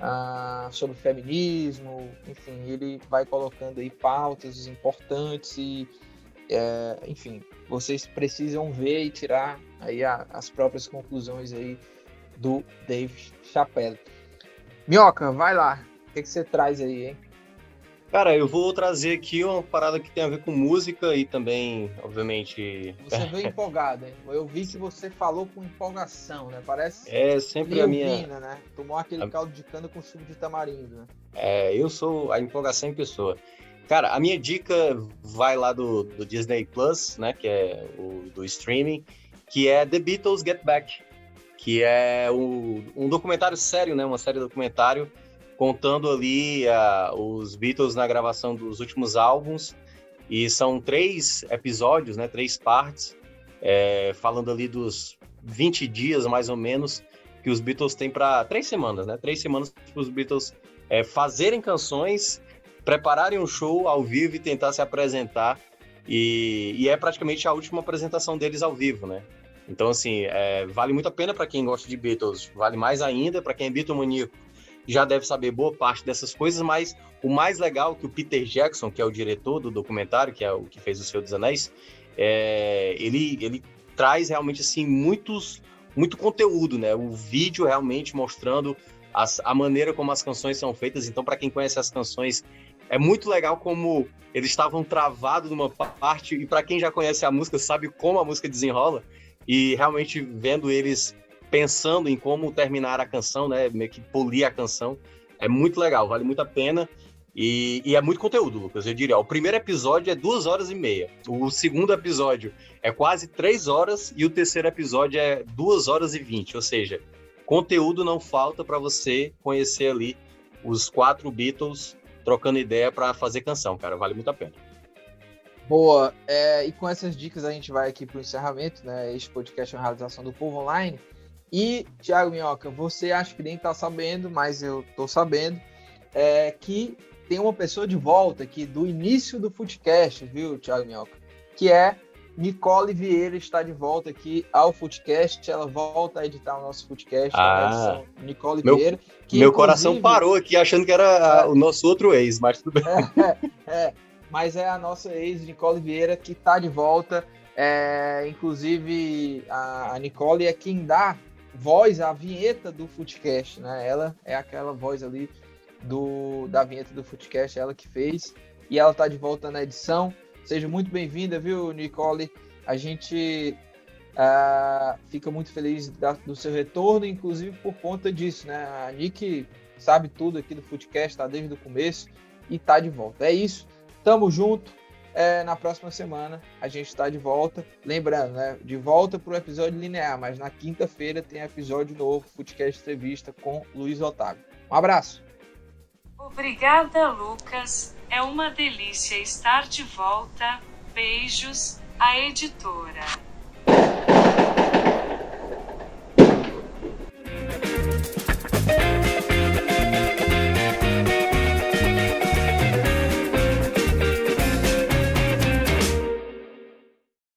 ah, sobre feminismo, enfim, ele vai colocando aí pautas importantes e, é, enfim, vocês precisam ver e tirar aí a, as próprias conclusões aí do Dave Chappelle. Minhoca, vai lá. O que, que você traz aí, hein? Cara, eu vou trazer aqui uma parada que tem a ver com música e também, obviamente. Você veio empolgado, hein? Eu vi que você falou com empolgação, né? Parece. É sempre a minha. né? Tomou aquele a... caldo de cana com suco de tamarindo, né? É, eu sou a empolgação em pessoa. Cara, a minha dica vai lá do, do Disney Plus, né? Que é o do streaming, que é The Beatles Get Back, que é o, um documentário sério, né? Uma série documentário contando ali uh, os Beatles na gravação dos últimos álbuns. E são três episódios, né, três partes, é, falando ali dos 20 dias, mais ou menos, que os Beatles têm para três semanas, né? Três semanas para os Beatles é, fazerem canções, prepararem um show ao vivo e tentar se apresentar. E, e é praticamente a última apresentação deles ao vivo, né? Então, assim, é, vale muito a pena para quem gosta de Beatles, vale mais ainda para quem é Beatlemaníaco já deve saber boa parte dessas coisas, mas o mais legal é que o Peter Jackson, que é o diretor do documentário, que é o que fez O Senhor dos Anéis, é, ele, ele traz realmente assim muitos muito conteúdo, né? O vídeo realmente mostrando as, a maneira como as canções são feitas. Então, para quem conhece as canções, é muito legal como eles estavam travados numa parte e para quem já conhece a música sabe como a música desenrola e realmente vendo eles pensando em como terminar a canção, né? Meio que polir a canção. É muito legal, vale muito a pena. E, e, é muito conteúdo, Lucas. Eu diria. O primeiro episódio é duas horas e meia. O segundo episódio é quase três horas. E o terceiro episódio é duas horas e vinte. Ou seja, conteúdo não falta para você conhecer ali os quatro Beatles trocando ideia para fazer canção, cara. Vale muito a pena. Boa. É, e com essas dicas a gente vai aqui para o encerramento, né? Este podcast é uma realização do Povo Online. E, Thiago Minhoca, você acha que nem está sabendo, mas eu estou sabendo, é, que tem uma pessoa de volta aqui do início do Footcast, viu, Thiago Minhoca? Que é Nicole Vieira está de volta aqui ao Footcast. Ela volta a editar o nosso Footcast. Ah, Nicole meu, Vieira. Que, meu coração parou aqui achando que era é, o nosso outro ex, mas tudo bem. É, é, mas é a nossa ex, Nicole Vieira, que está de volta. É, inclusive, a, a Nicole é quem dá voz à vinheta do Footcast, né? Ela é aquela voz ali do, da vinheta do Footcast, ela que fez. E ela tá de volta na edição. Seja muito bem-vinda, viu, Nicole? A gente uh, fica muito feliz da, do seu retorno, inclusive por conta disso, né? A Nick sabe tudo aqui do Footcast, tá desde o começo e tá de volta. É isso. Tamo junto. É, na próxima semana a gente está de volta. Lembrando, né? De volta para o episódio linear, mas na quinta-feira tem episódio novo, Footcast Entrevista com Luiz Otávio. Um abraço. Obrigada, Lucas. É uma delícia estar de volta. Beijos, a editora.